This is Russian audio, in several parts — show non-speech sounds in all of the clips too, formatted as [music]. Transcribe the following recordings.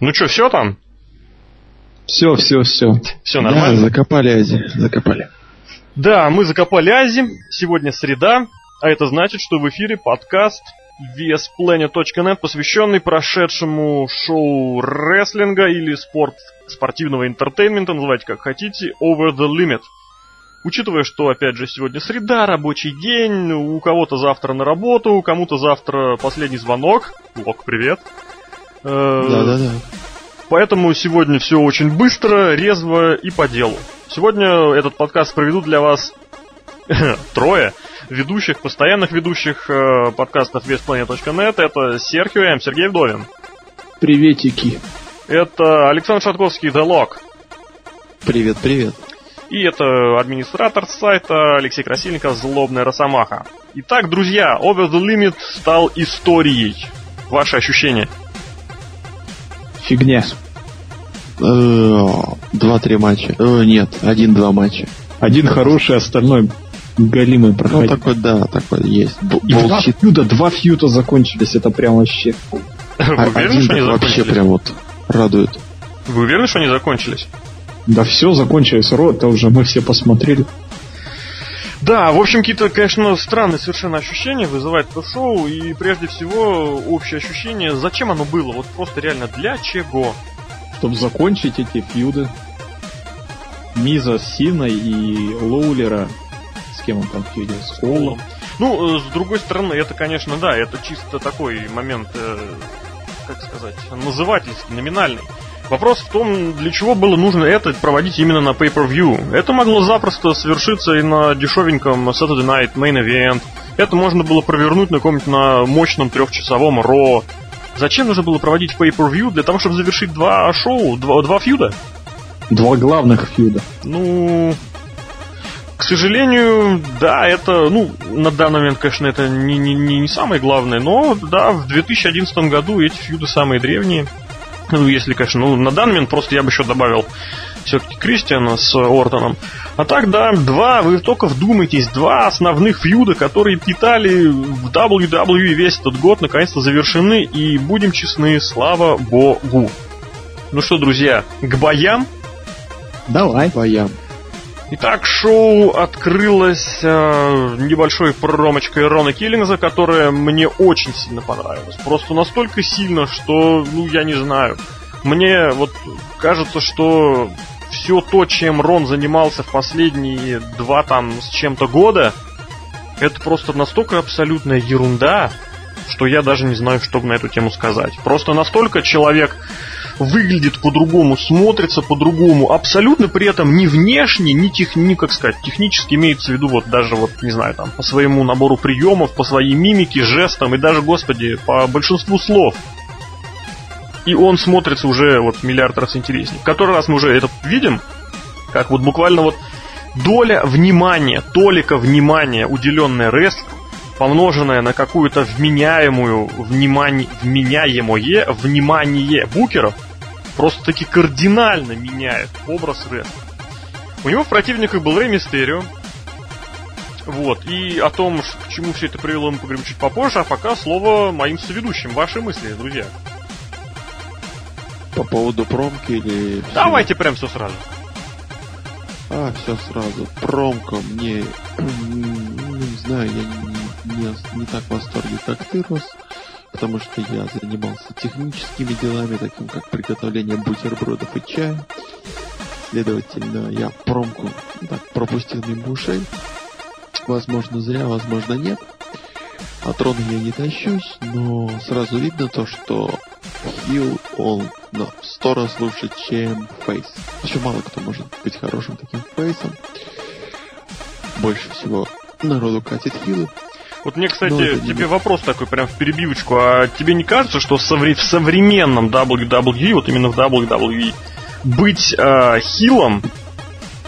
Ну что, все там? Все, все, все. Все нормально? Да, закопали Ази, закопали. Да, мы закопали Ази. Сегодня среда, а это значит, что в эфире подкаст VSPlanet.net, посвященный прошедшему шоу рестлинга или спорт, спортивного entertainment а, называйте как хотите, Over the Limit. Учитывая, что, опять же, сегодня среда, рабочий день, у кого-то завтра на работу, у кому-то завтра последний звонок. Лок, привет. Да-да-да. Поэтому сегодня все очень быстро, резво и по делу. Сегодня этот подкаст проведут для вас [laughs] трое ведущих, постоянных ведущих э, подкастов весьplanet.net. Это Серхио М. Сергей Вдовин. Приветики. Это Александр Шатковский, The Lock. Привет, привет. И это администратор сайта Алексей Красильников, Злобная Росомаха. Итак, друзья, Over the Limit стал историей. Ваши ощущения? Фигня. Э, Два-три матча. Э, Нет, один-два матча. Один хороший, остальной галимый Ну, проходил. такой, да, такой есть. И два фьюда, два фьюда закончились, это прям вообще. Вы А уверены, один что они так вообще закончились? прям вот радует. Вы уверены, что они закончились? Да все закончилось, Ро, это уже мы все посмотрели. Да, в общем, какие-то, конечно, странные совершенно ощущения вызывает это шоу, и прежде всего общее ощущение, зачем оно было, вот просто реально для чего. Чтобы закончить эти фьюды. Миза с Синой и Лоулера. С кем он там фьюдил? С Холлом. Ну, э, с другой стороны, это, конечно, да, это чисто такой момент, э, как сказать, назывательский, номинальный. Вопрос в том, для чего было нужно это проводить именно на Pay-Per-View. Это могло запросто совершиться и на дешевеньком Saturday Night Main Event. Это можно было провернуть на каком-нибудь на мощном трехчасовом Ро. Зачем нужно было проводить Pay-Per-View? Для того, чтобы завершить два шоу, два, два фьюда? Два главных фьюда. Ну, к сожалению, да, это, ну, на данный момент, конечно, это не, не, не, самое главное, но, да, в 2011 году эти фьюды самые древние. Ну, если, конечно, ну, на данный момент просто я бы еще добавил все-таки Кристиана с Ортоном. А так, да, два, вы только вдумайтесь, два основных фьюда, которые питали в WWE весь этот год, наконец-то завершены, и будем честны, слава богу. Ну что, друзья, к боям Давай. Боям. Итак, шоу открылось э, небольшой промочкой Рона Киллингза, которая мне очень сильно понравилась. Просто настолько сильно, что, ну, я не знаю. Мне вот кажется, что все то, чем Рон занимался в последние два там с чем-то года, это просто настолько абсолютная ерунда, что я даже не знаю, что на эту тему сказать. Просто настолько человек выглядит по-другому, смотрится по-другому, абсолютно при этом ни внешне, ни, тех, как сказать, технически имеется в виду вот даже вот, не знаю, там, по своему набору приемов, по своей мимике, жестам и даже, господи, по большинству слов. И он смотрится уже вот миллиард раз интереснее. Который раз мы уже это видим, как вот буквально вот доля внимания, толика внимания, уделенная рестлингу, помноженное на какую-то вменяемую внимание, вменяемое внимание букеров, просто таки кардинально меняет образ рестлинга. У него в противниках был Рэй Мистерио. Вот. И о том, к чему все это привело, мы поговорим чуть попозже, а пока слово моим соведущим. Ваши мысли, друзья. По поводу промки или... Давайте прям все сразу. А, все сразу. Промка мне... [clears throat] не знаю, я не, не- не так в восторге, как ты, Рос. Потому что я занимался техническими делами, таким как приготовление бутербродов и чая. Следовательно, я промку так, пропустил мимо ушей. Возможно, зря, возможно, нет. От трона я не тащусь, но сразу видно то, что Хилл, он на сто раз лучше, чем Фейс. Еще мало кто может быть хорошим таким Фейсом. Больше всего народу катит Хиллы. Вот мне, кстати, Ну, тебе мы. вопрос такой прям в перебивочку. А тебе не кажется, что в современном WWE, вот именно в WWE, быть э, хилом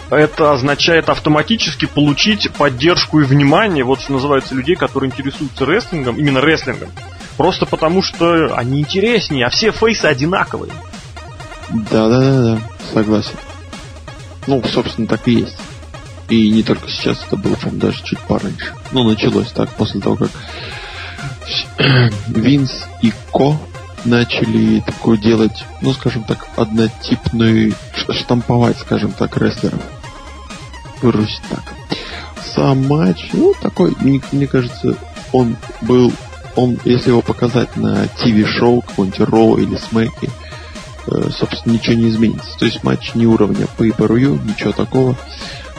это означает автоматически получить поддержку и внимание, вот что называется, людей, которые интересуются рестлингом, именно рестлингом, просто потому что они интереснее, а все фейсы одинаковые. Да, да, да, да, согласен. Ну, собственно, так и есть. И не только сейчас, это было, по даже чуть пораньше. Ну, началось так, после того, как [clears throat] Винс и Ко начали такую делать, ну, скажем так, однотипную, штамповать, скажем так, рестлеров. Выразить так. Сам матч, ну, такой, мне, мне кажется, он был, он, если его показать на ТВ-шоу, какой-нибудь Ро или Смеки, э, собственно, ничего не изменится. То есть матч не уровня per ничего такого.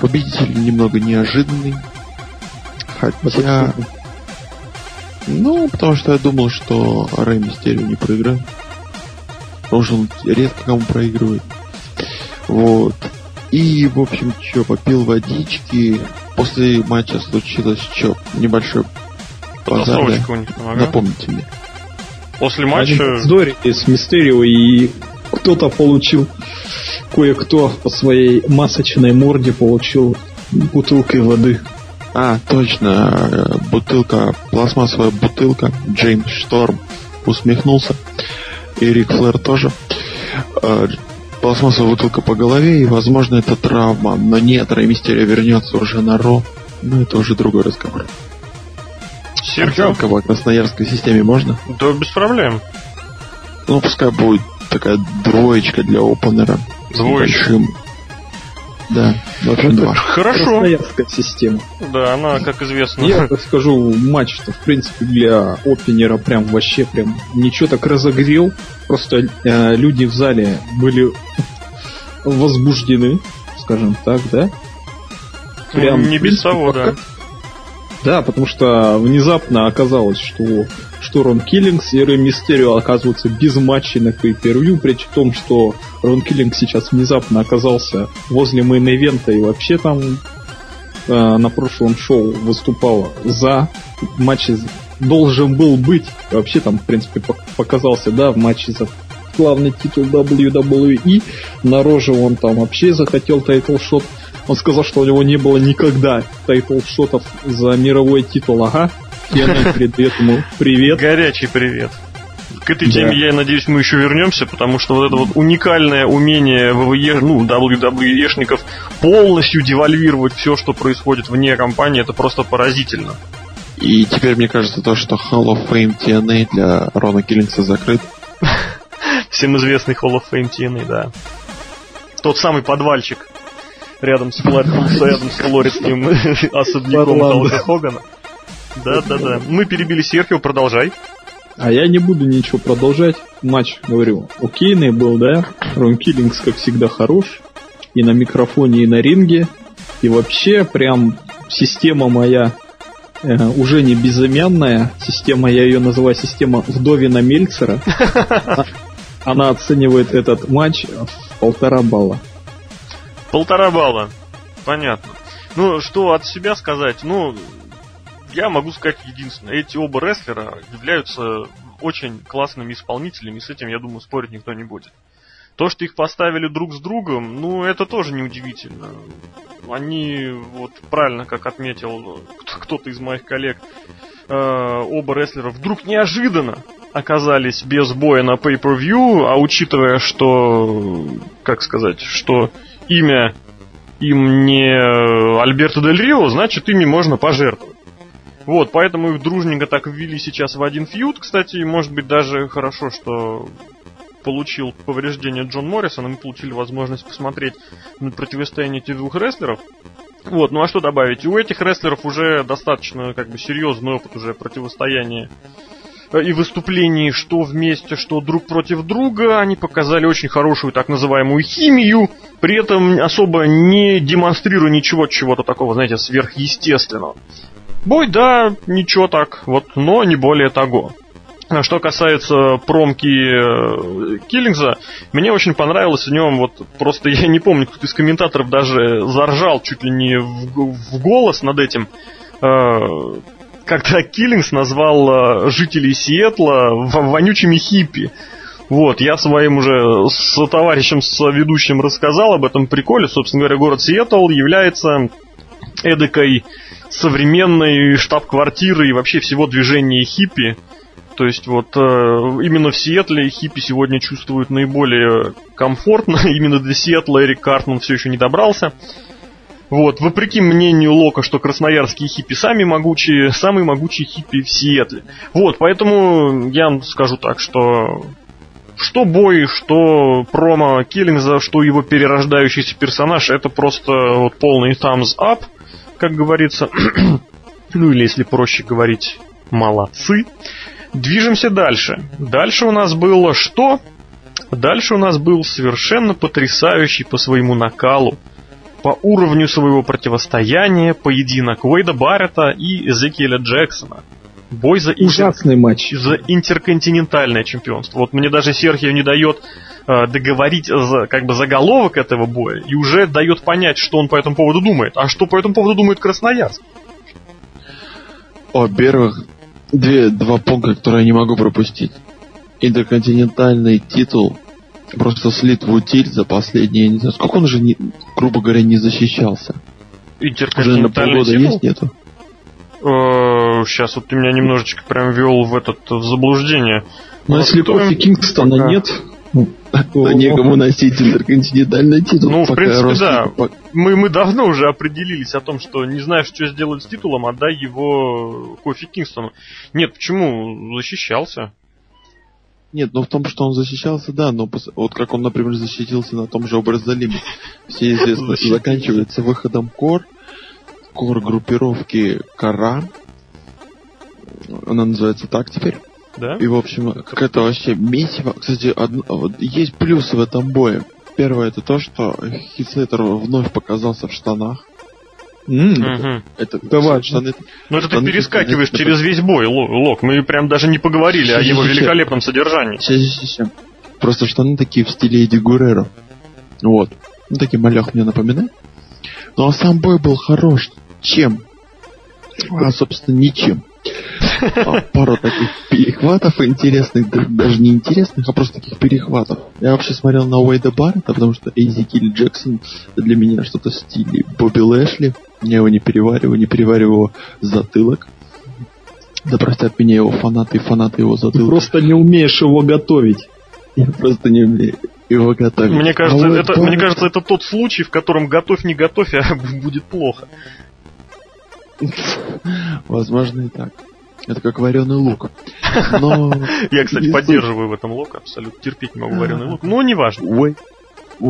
Победитель немного неожиданный. Хотя... Ну, потому что я думал, что Рэй Мистерио не проиграет. Потому что он редко кому проигрывает. Вот. И, в общем, что, попил водички. После матча случилось что? Небольшой базар. у них ага. Напомните мне. После матча... Здори с Мистерио и кто-то получил, кое-кто по своей масочной морде получил бутылкой воды. А, точно, бутылка, пластмассовая бутылка, Джеймс Шторм усмехнулся, и Рик Флэр тоже. А, пластмассовая бутылка по голове, и, возможно, это травма. Но нет, Рэй Мистерио вернется уже на Ро. Но это уже другой разговор. Серхио? Оценка по красноярской системе можно? Да, без проблем. Ну, пускай будет такая двоечка для опенера. Двоечка. Да, в общем, два. Хорошо. Красноярская система. Да, она, как известно. Я [laughs] так скажу, матч-то, в принципе, для опенера прям вообще прям ничего так разогрел. Просто э, люди в зале были [laughs] возбуждены, скажем так, да? Прям, не без того, да. Да, потому что внезапно оказалось, что что Рон Киллингс и Рэй Мистерио оказываются без матчей на per при том, что Рон Киллингс сейчас внезапно оказался возле мейн-эвента и вообще там э, на прошлом шоу выступал за матч должен был быть. Вообще там, в принципе, показался, да, в матче за главный титул WWE. На Raw же он там вообще захотел title shot. Он сказал, что у него не было никогда title shot ов за мировой титул. Ага, Кена, передает ему привет. Горячий привет. К этой теме, да. я надеюсь, мы еще вернемся, потому что вот это вот уникальное умение WWE, ну, WWE-шников полностью девальвировать все, что происходит вне компании, это просто поразительно. И теперь мне кажется то, что Hall of Fame TNA для Рона Киллингса закрыт. [laughs] Всем известный Hall of Fame TNA, да. Тот самый подвальчик рядом с, рядом с флоридским [laughs] особняком Халка Хогана. Да, да, да. Мы перебили Серхио, продолжай. А я не буду ничего продолжать. Матч, говорю, окейный был, да? Рон Киллингс, как всегда, хорош. И на микрофоне, и на ринге. И вообще, прям система моя э, уже не безымянная. Система, я ее называю система Вдовина Мельцера. [laughs] Она оценивает этот матч в полтора балла. Полтора балла. Понятно. Ну, что от себя сказать? Ну, я могу сказать единственное. Эти оба рестлера являются очень классными исполнителями, и с этим, я думаю, спорить никто не будет. То, что их поставили друг с другом, ну, это тоже неудивительно. Они, вот правильно, как отметил кто-то из моих коллег, э, оба рестлера вдруг неожиданно оказались без боя на Pay-Per-View, а учитывая, что, как сказать, что имя им не Альберто Дель Рио, значит, ими можно пожертвовать. Вот, поэтому их дружненько так ввели сейчас в один фьюд. Кстати, может быть даже хорошо, что получил повреждение Джон Моррисон, и мы получили возможность посмотреть на противостояние этих двух рестлеров. Вот, ну а что добавить? У этих рестлеров уже достаточно как бы серьезный опыт уже противостояния и выступлений, что вместе, что друг против друга. Они показали очень хорошую так называемую химию, при этом особо не демонстрируя ничего чего-то такого, знаете, сверхъестественного. Бой, да, ничего так, вот, но не более того. А что касается промки э, Киллингза, мне очень понравилось в нем, вот просто [laughs] я не помню, кто-то из комментаторов даже заржал чуть ли не в, в голос над этим, э, когда Киллингс назвал э, жителей Сиэтла вонючими хиппи. Вот, я своим уже с товарищем, с ведущим рассказал об этом приколе. Собственно говоря, город Сиэтл является эдакой современной штаб-квартиры и вообще всего движения хиппи. То есть вот э, именно в Сиэтле хиппи сегодня чувствуют наиболее комфортно. [laughs] Именно до Сиэтла Эрик Картман все еще не добрался. Вот, вопреки мнению Лока, что красноярские хиппи сами могучие, самые могучие хиппи в Сиэтле. Вот, поэтому я скажу так, что что бой, что промо Киллингза, что его перерождающийся персонаж, это просто вот полный thumbs up, как говорится. [clears throat] ну или, если проще говорить, молодцы. Движемся дальше. Дальше у нас было что? Дальше у нас был совершенно потрясающий по своему накалу по уровню своего противостояния поединок Уэйда Баррета и Эзекиэля Джексона. Бой за, Ужасный матч. за интерконтинентальное чемпионство. Вот мне даже Серхио не дает договорить за, как бы заголовок этого боя и уже дает понять, что он по этому поводу думает. А что по этому поводу думает Красноярск? Во-первых, две, два пункта, которые я не могу пропустить. Интерконтинентальный титул просто слит в утиль за последние, не знаю, сколько он уже, не, грубо говоря, не защищался. Уже на полгода титул? есть, нету? Сейчас вот ты меня немножечко прям вел в этот в заблуждение. Но ну, если Кофи Кингстона нет, ну, то некому носить интерконтинентальный титул. Ну, в принципе, да. Мы, мы давно уже определились о том, что не знаешь, что сделать с титулом, отдай его Кофи Кингстону. Нет, почему? Защищался. Нет, но в том, что он защищался, да, но вот как он, например, защитился на том же образолиме. Все известно, заканчивается выходом Кор, Кор группировки Кара. Она называется так теперь. Да? И, в общем, какая-то вообще месиво. Кстати, одно, вот, есть плюсы в этом бое. Первое это то, что Хитслейтер вновь показался в штанах. Mm. Это, это важно. Штаны, ну это ты перескакиваешь это, через весь бой, Лок. Мы прям даже не поговорили о его великолепном содержании. Сейчас, сейчас, сейчас. Просто штаны такие в стиле Эдди Гурера. Вот. Ну, такие малях мне напоминает. Ну, а сам бой был хорош. Чем? А, собственно, ничем. А, пару таких перехватов интересных, даже не интересных, а просто таких перехватов. Я вообще смотрел на Уэйда Баррета, потому что Эйзи Килл Джексон для меня что-то в стиле Бобби Лэшли. Я его не перевариваю, не перевариваю его затылок. Да простят меня его фанаты и фанаты его затылка. Ты просто не умеешь его готовить. Я просто не умею его готовить. Мне кажется, а это, мне кажется, это тот случай, в котором готовь не готовь, а [laughs] будет плохо. [laughs] Возможно и так. Это как вареный лук. Но... Я, кстати, поддерживаю в этом лук, абсолютно терпеть не могу вареный лук, но неважно. Ой,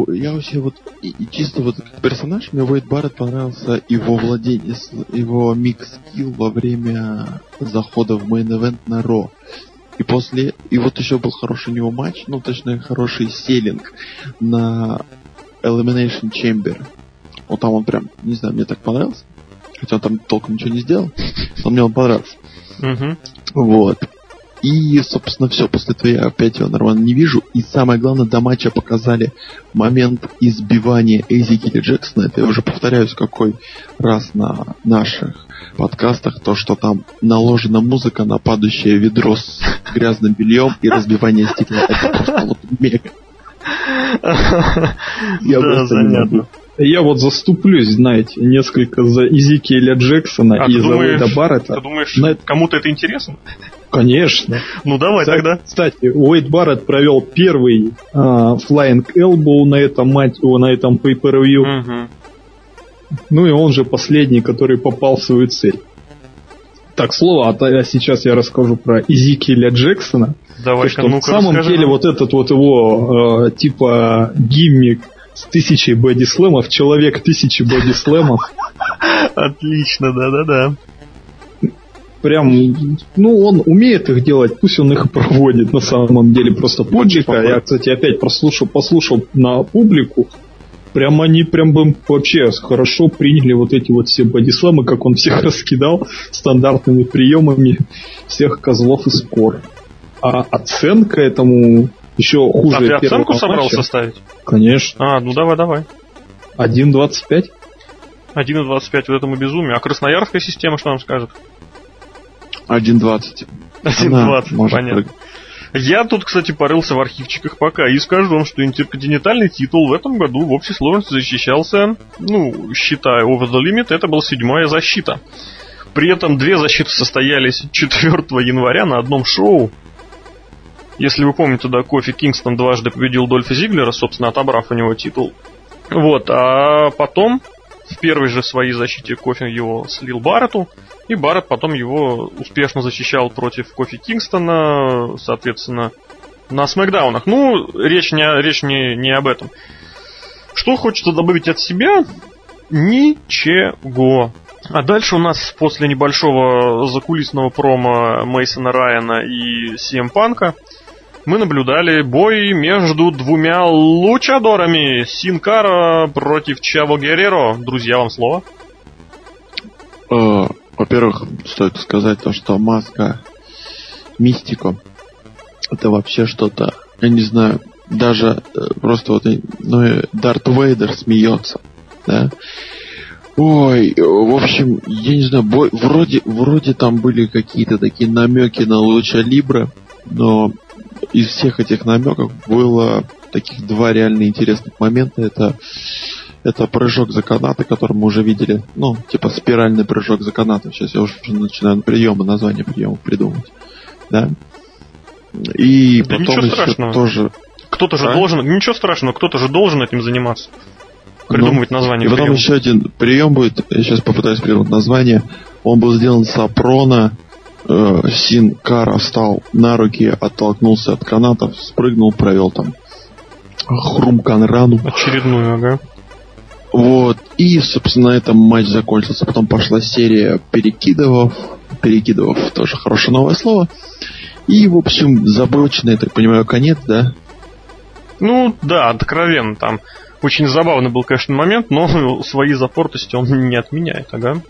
я вообще вот и, и чисто вот персонаж мне Уэйд Барретт понравился его владение, его mic skill во время захода в main event на Raw. И после, и вот еще был хороший у него матч, ну точнее хороший selling на Elimination Chamber. Вот там он прям, не знаю, мне так понравился. Хотя он там толком ничего не сделал, но мне он понравился. Угу. Вот. И, собственно, все. После этого я опять его нормально не вижу. И самое главное, до матча показали момент избивания Изикила Джексона. Это я уже повторяюсь какой раз на наших подкастах. То, что там наложена музыка на падающее ведро с грязным бельем и разбивание стекла. Это просто вот мега. [laughs] Я просто не я вот заступлюсь, знаете, несколько за Изикиэля Джексона а и за Уэйда Баррета. Ты думаешь, на... кому-то это интересно? Конечно. Ну давай кстати, тогда. Кстати, Уэйд Барретт провел первый а, Flying Elbow на этом мать, на этом pay-per-view. Угу. Ну и он же последний, который попал в свою цель. Так, слово, а, а сейчас я расскажу про Изикиэля Джексона. Давай, что ну на самом расскажи. деле вот этот вот его э, типа гиммик с тысячей бодислэмов, человек тысячи бодислэмов. Отлично, да-да-да. Прям, ну, он умеет их делать, пусть он их проводит на самом деле. Просто публика, я, кстати, опять прослушал, послушал на публику, прям они прям бы вообще хорошо приняли вот эти вот все бодисламы, как он всех [laughs] раскидал стандартными приемами всех козлов из кор. А оценка этому еще хуже. А ты оценку собрался матча. ставить? Конечно. А, ну давай, давай. 1.25? 1.25 вот этому безумию. А красноярская система что нам скажет? 1.20. 1.20, понятно. Я тут, кстати, порылся в архивчиках пока и скажу вам, что интерконтинентальный титул в этом году в общей сложности защищался, ну, считая Over the Limit, это была седьмая защита. При этом две защиты состоялись 4 января на одном шоу, если вы помните, да, Кофи Кингстон дважды победил Дольфа Зиглера, собственно, отобрав у него титул. Вот, а потом в первой же своей защите Кофи его слил Барретту, и Барретт потом его успешно защищал против Кофи Кингстона, соответственно, на смакдаунах. Ну, речь не, речь не, не об этом. Что хочется добавить от себя? Ничего. А дальше у нас после небольшого закулисного промо Мейсона Райана и CM Панка мы наблюдали бой между двумя лучадорами Синкара против Чаво Герреро. Друзья, вам слово. Э, во-первых, стоит сказать то, что маска Мистико это вообще что-то, я не знаю, даже э, просто вот ну, Дарт Вейдер смеется, да. Ой, в общем, я не знаю, бой, вроде, вроде там были какие-то такие намеки на Луча Либра, но из всех этих намеков было таких два реально интересных момента. Это, это прыжок за канаты, который мы уже видели. Ну, типа спиральный прыжок за канаты. Сейчас я уже начинаю приемы, название приемов придумывать. Да? И да потом еще страшного. тоже... Кто-то же а? должен... Ничего страшного, кто-то же должен этим заниматься. Придумывать ну, название. И потом приема. еще один прием будет. Я сейчас попытаюсь придумать название. Он был сделан с Апрона Син Кара встал на руки, оттолкнулся от канатов, спрыгнул, провел там хрумкан рану. Очередную, ага. Вот. И, собственно, на этом матч закончился. Потом пошла серия перекидывов. Перекидывов тоже хорошее новое слово. И, в общем, забоченный, я так понимаю, конец, да? Ну, да, откровенно. Там очень забавный был, конечно, момент, но [laughs] свои запортости он не отменяет, ага.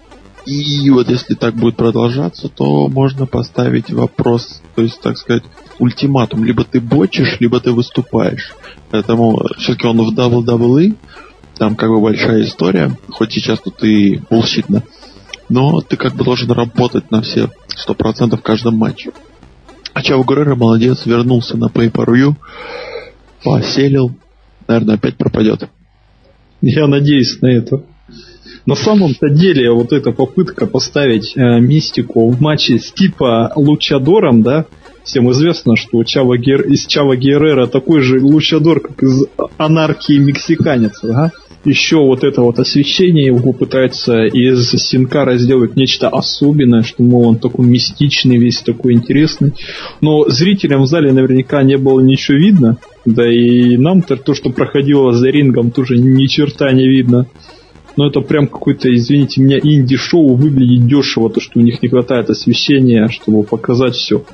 И вот если так будет продолжаться, то можно поставить вопрос, то есть, так сказать, ультиматум. Либо ты бочишь, либо ты выступаешь. Поэтому все-таки он в WWE, там как бы большая история, хоть сейчас тут и булщитно, но ты как бы должен работать на все сто процентов в каждом матче. А Чаво Геррера молодец, вернулся на Pay-Per-View, поселил, наверное, опять пропадет. Я надеюсь на это. На самом-то деле вот эта попытка поставить э, мистику в матче с типа Лучадором, да, всем известно, что Чава Гер... из Чава Геррера такой же лучадор, как из анархии мексиканец, да? Еще вот это вот освещение его пытается из Синкара сделать нечто особенное, что, мол, он такой мистичный, весь такой интересный. Но зрителям в зале наверняка не было ничего видно, да и нам-то то, что проходило за рингом, тоже ни черта не видно но это прям какой-то, извините меня, инди-шоу выглядит дешево, то, что у них не хватает освещения, чтобы показать все.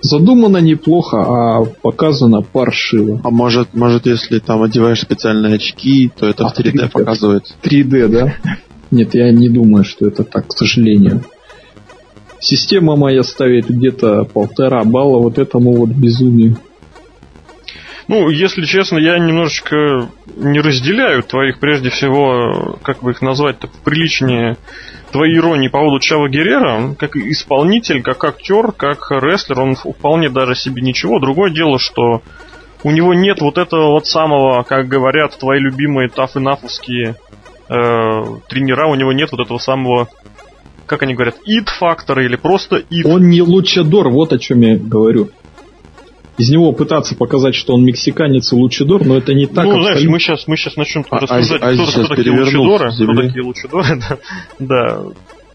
Задумано неплохо, а показано паршиво. А может, может, если там одеваешь специальные очки, то это а, в 3D, 3D показывает? 3D, да? Нет, я не думаю, что это так, к сожалению. Система моя ставит где-то полтора балла вот этому вот безумию. Ну, если честно, я немножечко не разделяю твоих, прежде всего, как бы их назвать-то приличнее, твои иронии по поводу Чава Геррера, как исполнитель, как актер, как рестлер, он вполне даже себе ничего. Другое дело, что у него нет вот этого вот самого, как говорят твои любимые таф-и-нафовские э, тренера, у него нет вот этого самого как они говорят, ид-фактора или просто ид. Он не лучадор, вот о чем я говорю из него пытаться показать, что он мексиканец и лучидор, но это не так. Ну, знаешь, мы сейчас, мы сейчас начнем а, рассуждать, а, кто, кто такие лучидоры, кто такие лучидоры, [laughs] да, да.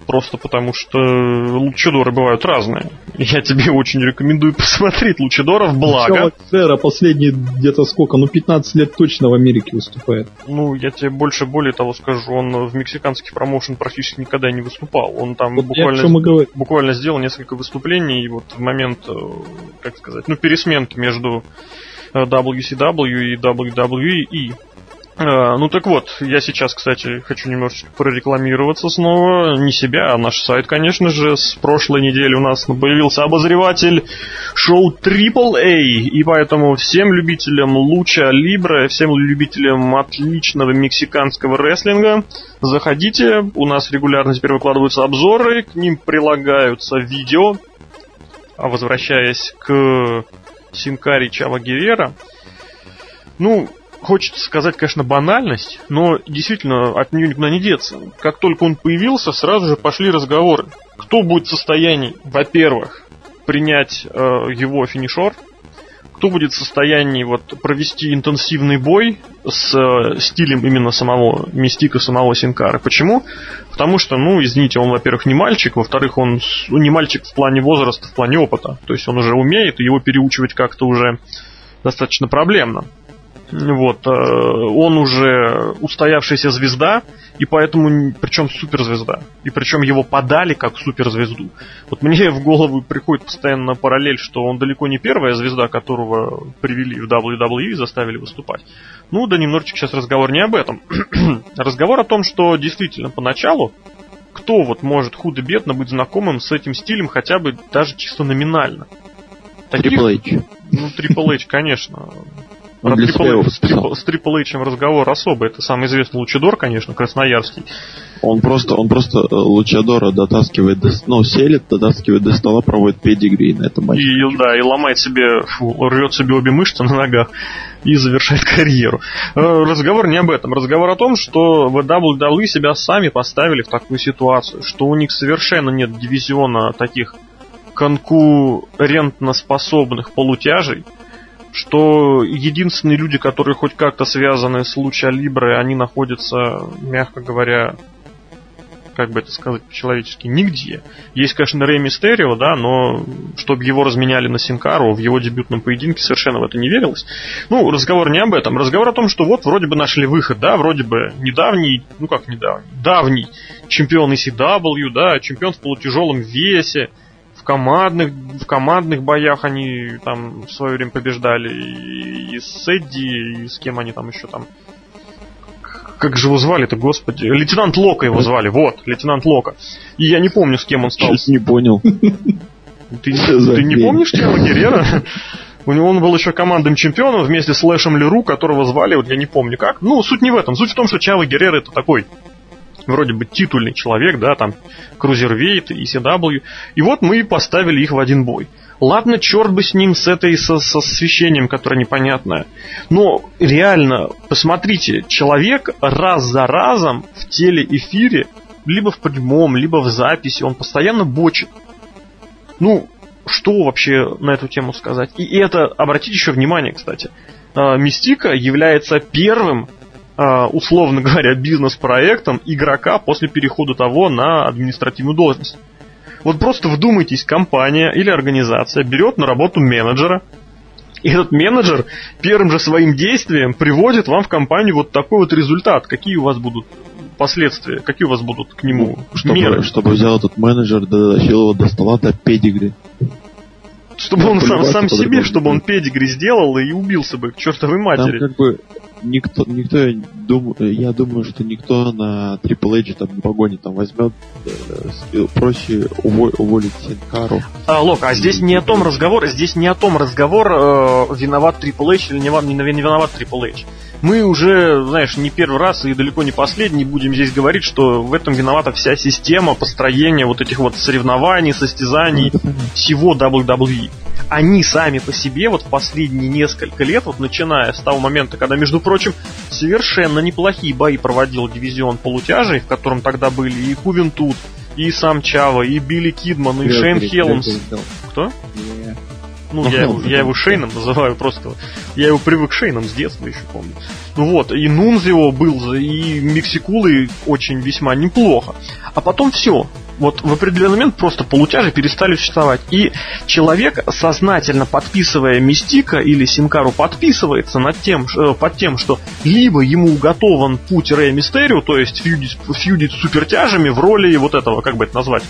Просто потому что лучидоры бывают разные. Я тебе очень рекомендую посмотреть лучидоров, благо. Сера последние где-то сколько, ну 15 лет точно в Америке выступает. Ну, я тебе больше, более того скажу, он в мексиканских промоушен практически никогда не выступал. Он там вот буквально, буквально сделал несколько выступлений, и вот в момент, э, как сказать, ну, пересменки между WCW и WWE Э, ну так вот, я сейчас, кстати, хочу немножечко прорекламироваться снова. Не себя, а наш сайт, конечно же. С прошлой недели у нас появился обозреватель шоу AAA. И поэтому всем любителям луча Либра, всем любителям отличного мексиканского рестлинга, заходите. У нас регулярно теперь выкладываются обзоры, к ним прилагаются видео. А возвращаясь к Синкари Чава Герера, ну, хочется сказать, конечно, банальность, но действительно от нее никуда не деться. Как только он появился, сразу же пошли разговоры. Кто будет в состоянии, во-первых, принять э, его финишор, кто будет в состоянии вот провести интенсивный бой с э, стилем именно самого Мистика, самого Синкара. Почему? Потому что, ну, извините, он, во-первых, не мальчик, во-вторых, он ну, не мальчик в плане возраста, в плане опыта. То есть он уже умеет, его переучивать как-то уже достаточно проблемно. Вот, э, он уже устоявшаяся звезда, и поэтому, причем суперзвезда. И причем его подали как суперзвезду. Вот мне в голову приходит постоянно параллель, что он далеко не первая звезда, которого привели в WWE и заставили выступать. Ну да немножечко сейчас разговор не об этом. [clears throat] разговор о том, что действительно поначалу кто вот может худо-бедно быть знакомым с этим стилем хотя бы даже чисто номинально. Таких, Triple H. Ну, Triple H, конечно. Про Triple, с Triple H разговор особый. Это самый известный лучидор, конечно, красноярский. Он просто, он просто э, лучадора дотаскивает до, ну, селит, дотаскивает до стола, проводит педигри на этом матче. И, да, и ломает себе, фу, рвет себе обе мышцы на ногах и завершает [laughs] карьеру. Э, разговор не об этом. Разговор о том, что в WWE себя сами поставили в такую ситуацию, что у них совершенно нет дивизиона таких конкурентно способных полутяжей, что единственные люди, которые хоть как-то связаны с Луча Либры, они находятся, мягко говоря, как бы это сказать по-человечески, нигде. Есть, конечно, Рэй Мистерио, да, но чтобы его разменяли на Синкару в его дебютном поединке, совершенно в это не верилось. Ну, разговор не об этом. Разговор о том, что вот вроде бы нашли выход, да, вроде бы недавний, ну как недавний, давний чемпион ECW, да, чемпион в полутяжелом весе, в командных, в командных боях они там в свое время побеждали и, и с Эдди, и с кем они там еще там. Как же его звали-то, господи? Лейтенант Лока его звали, вот, лейтенант Лока. И я не помню, с кем он стал. Сейчас не понял. Ты, ты не помнишь Тело Геррера? У него он был еще командным чемпионом вместе с Лэшем Леру, которого звали, вот я не помню как. Ну, суть не в этом. Суть в том, что Чава Геррера это такой вроде бы титульный человек, да, там Крузервейт и CW. И вот мы поставили их в один бой. Ладно, черт бы с ним, с этой, со, со освещением, которое непонятное. Но реально, посмотрите, человек раз за разом в телеэфире, либо в прямом, либо в записи, он постоянно бочит. Ну, что вообще на эту тему сказать? И это, обратите еще внимание, кстати, а, Мистика является первым условно говоря, бизнес-проектом игрока после перехода того на административную должность. Вот просто вдумайтесь, компания или организация берет на работу менеджера, и этот менеджер первым же своим действием приводит вам в компанию вот такой вот результат. Какие у вас будут последствия, какие у вас будут к нему чтобы, меры? Чтобы взял этот менеджер, дотащил его до стола до педигри. Чтобы он сам, сам себе, чтобы он педигри сделал и убился бы к чертовой матери. Там как бы никто, никто, я думаю, я думаю, что никто на Triple H там не погонит, там возьмет, э, проще уволить, уволить Синкару. А, Лок, а здесь не о том разговор, здесь не о том разговор, э, виноват Triple H или не, не, не виноват Triple H. Мы уже, знаешь, не первый раз и далеко не последний будем здесь говорить, что в этом виновата вся система построения вот этих вот соревнований, состязаний, всего WWE они сами по себе вот в последние несколько лет, вот начиная с того момента, когда, между прочим, совершенно неплохие бои проводил дивизион полутяжей, в котором тогда были и Кувентут, и сам Чава, и Билли Кидман, и Шейн Хелмс. Кто? Ну, я его, я его Шейном называю просто. Я его привык Шейном с детства еще помню. Ну вот, и Нунзио был, и Мексикулы очень весьма неплохо. А потом все. Вот в определенный момент просто полутяжи перестали существовать. И человек, сознательно подписывая Мистика или Синкару, подписывается над тем, э, под тем, что либо ему уготован путь Рэя Мистерио, то есть фьюдить, фьюдить супертяжами в роли вот этого, как бы это назвать,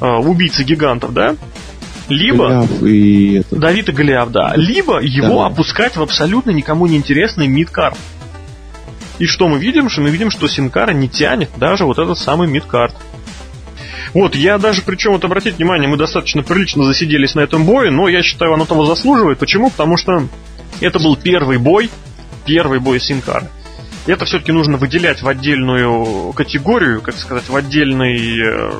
э, убийцы гигантов, да? Либо Голиаф и это... Давид и Голиаф, да. Либо его да. опускать в абсолютно никому не интересный мидкарт. И что мы видим? Что мы видим, что Синкара не тянет даже вот этот самый мидкарт. Вот, я даже, причем, вот обратите внимание, мы достаточно прилично засиделись на этом бое, но я считаю, оно того заслуживает. Почему? Потому что это был первый бой, первый бой Синкара. Это все-таки нужно выделять в отдельную категорию, как сказать, в отдельный э,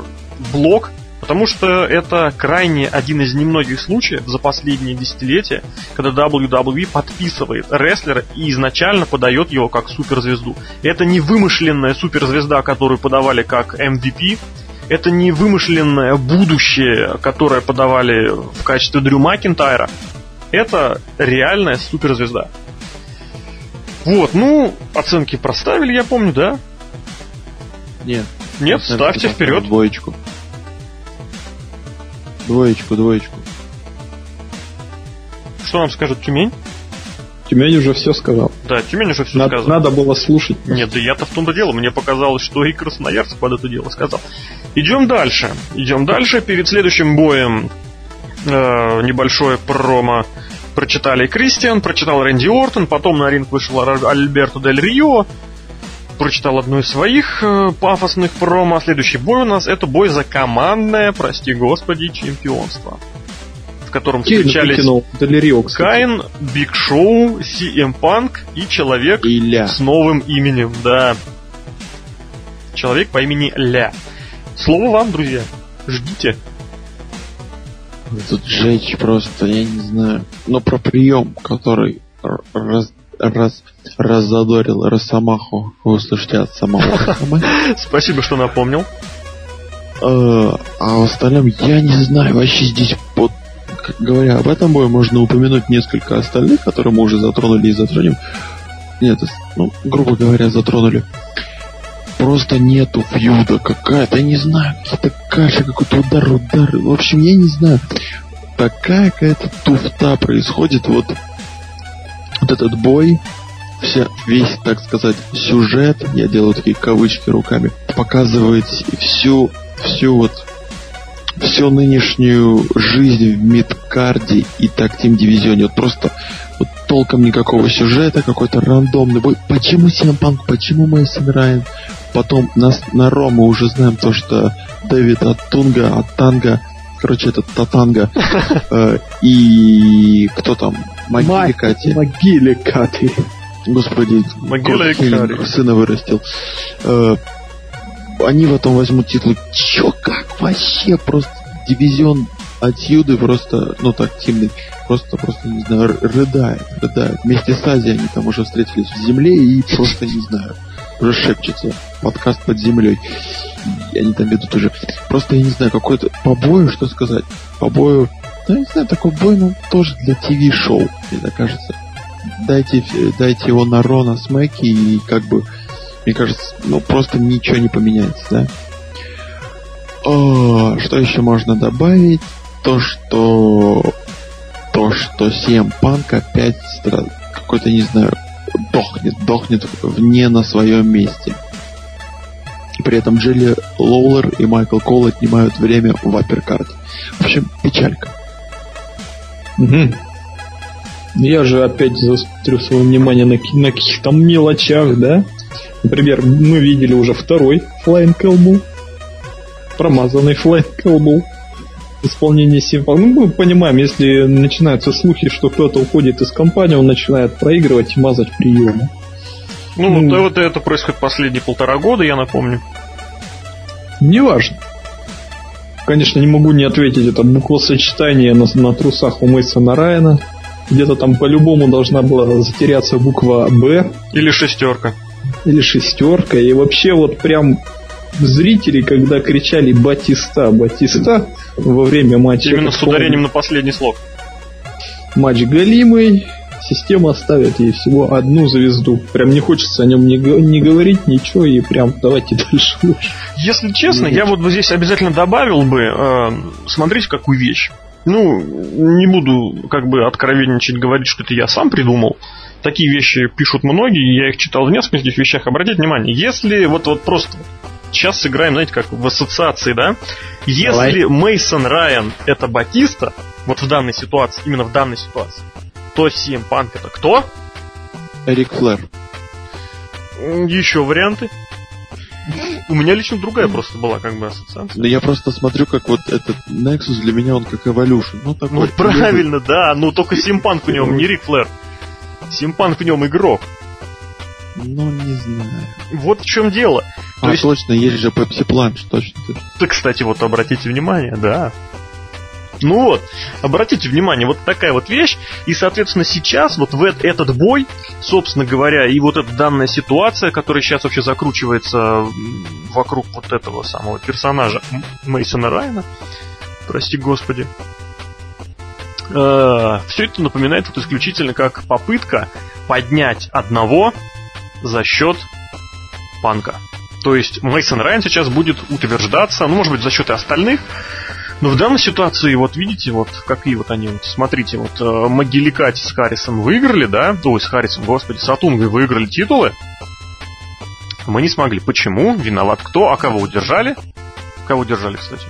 блок, Потому что это крайне один из немногих случаев за последние десятилетия, когда WWE подписывает рестлера и изначально подает его как суперзвезду. Это не вымышленная суперзвезда, которую подавали как MVP, это не вымышленное будущее, которое подавали в качестве Дрю Макинтайра. Это реальная суперзвезда. Вот, ну, оценки проставили, я помню, да? Нет. Нет, ставьте вперед. Двоечку. Двоечку, двоечку. Что нам скажет Тюмень? Тюмень уже все сказал. Да, Тюмень уже все Надо, сказал. надо было слушать. Нет, да я-то в том-то дело. Мне показалось, что и Красноярск под это дело сказал. Идем дальше. Идем дальше. Перед следующим боем э, небольшое промо прочитали Кристиан, прочитал Рэнди Ортон, потом на ринг вышел Альберто Дель Рио, прочитал одну из своих э, пафосных промо. Следующий бой у нас это бой за командное, прости господи, чемпионство. В котором Кейн встречались кстати. Кайн, Биг Шоу, CM Панк и человек Иля. с новым именем, да. Человек по имени Ля. Слово вам, друзья. Ждите. Тут жечь просто, я не знаю. Но про прием, который раз, раз, раззадорил Росомаху, вы услышите от самого. [laughs] Спасибо, что напомнил. Э, А в остальном я не знаю, вообще здесь как говоря об этом бое, можно упомянуть несколько остальных, которые мы уже затронули и затронем. Нет, ну, грубо говоря, затронули. Просто нету фьюда какая-то, я не знаю, какие-то каши, какой-то удар, удар. В общем, я не знаю. Такая какая-то туфта происходит, вот, вот этот бой, вся, весь, так сказать, сюжет, я делаю такие кавычки руками, показывает всю, всю вот всю нынешнюю жизнь в мидкарде и тактим дивизионе. Вот просто вот толком никакого сюжета, какой-то рандомный бой. Почему Punk, почему Мэйсон Райан? Потом на, на Ро мы уже знаем то, что Дэвид от Тунга, от Танга, короче, этот Татанга, [laughs] э, и кто там? Могили Кати. Могиле Кати. Господи, Могила сына вырастил. Э, они потом возьмут титул. Чё, как вообще? Просто дивизион отсюда просто, ну так, тимный, просто, просто, не знаю, рыдает, рыдает. Вместе с Азией они там уже встретились в земле и просто, не знаю, уже шепчется. Подкаст под землей. И они там ведут уже. Просто, я не знаю, какой-то по бою, что сказать? По бою, ну, я не знаю, такой бой, ну, тоже для ТВ-шоу, мне так кажется дайте, дайте его на Рона Смеки и как бы, мне кажется, ну просто ничего не поменяется, да? О, что еще можно добавить? То, что то, что CM Punk опять какой-то, не знаю, дохнет, дохнет вне на своем месте. При этом Джилли Лоулер и Майкл Кол отнимают время в апперкарте. В общем, печалька. Мгм. Я же опять заострю свое внимание на, на каких-то мелочах, да? Например, мы видели уже второй Flying Elbow. Промазанный Flying Elbow. В исполнении Симпа. Ну, мы понимаем, если начинаются слухи, что кто-то уходит из компании, он начинает проигрывать и мазать приемы. Ну, Ну. вот, вот это происходит последние полтора года, я напомню. Неважно. Конечно, не могу не ответить, это буквосочетание на, на трусах у Мейсона Райана. Где-то там по-любому должна была затеряться буква «Б», Или шестерка. или шестерка. И вообще вот прям зрители, когда кричали «Батиста! Батиста!» во время матча. Именно с ударением на последний слог. Матч галимый. Система ставит ей всего одну звезду. Прям не хочется о нем не, не говорить ничего и прям давайте [laughs] дальше лучше. Если честно, я вот здесь обязательно добавил бы, э, смотрите, какую вещь. Ну, не буду как бы откровенничать, говорить, что это я сам придумал. Такие вещи пишут многие, я их читал в нескольких вещах. Обратите внимание, если вот, вот просто сейчас сыграем, знаете, как в ассоциации, да? Если Мейсон Райан это Батиста, вот в данной ситуации, именно в данной ситуации, то CM Punk это кто? Эрик Флэр. Еще варианты. У меня лично другая просто была как бы ассоциация. Да я просто смотрю, как вот этот Nexus для меня он как Evolution. Ну, такой. Ну правильно, да, ну только Симпанк в нем, не Рик Флэр. Симпанк в нем игрок. Ну, не знаю. Вот в чем дело. То а, есть- точно, есть же Pepsi Plunge, точно. Да, кстати, вот обратите внимание, да. Ну вот, обратите внимание, вот такая вот вещь, и, соответственно, сейчас вот в эт- этот бой, собственно говоря, и вот эта данная ситуация, которая сейчас вообще закручивается вокруг вот этого самого персонажа Мейсона Райана, прости господи, все это напоминает вот исключительно как попытка поднять одного за счет панка. То есть Мейсон Райан сейчас будет утверждаться, ну, может быть, за счет и остальных, но в данной ситуации, вот видите, вот какие вот они, вот, смотрите, вот э, Могиликати с Харрисом выиграли, да, ой, с Харрисом, господи, с Атунгой выиграли титулы, мы не смогли. Почему? Виноват кто? А кого удержали? Кого удержали, кстати?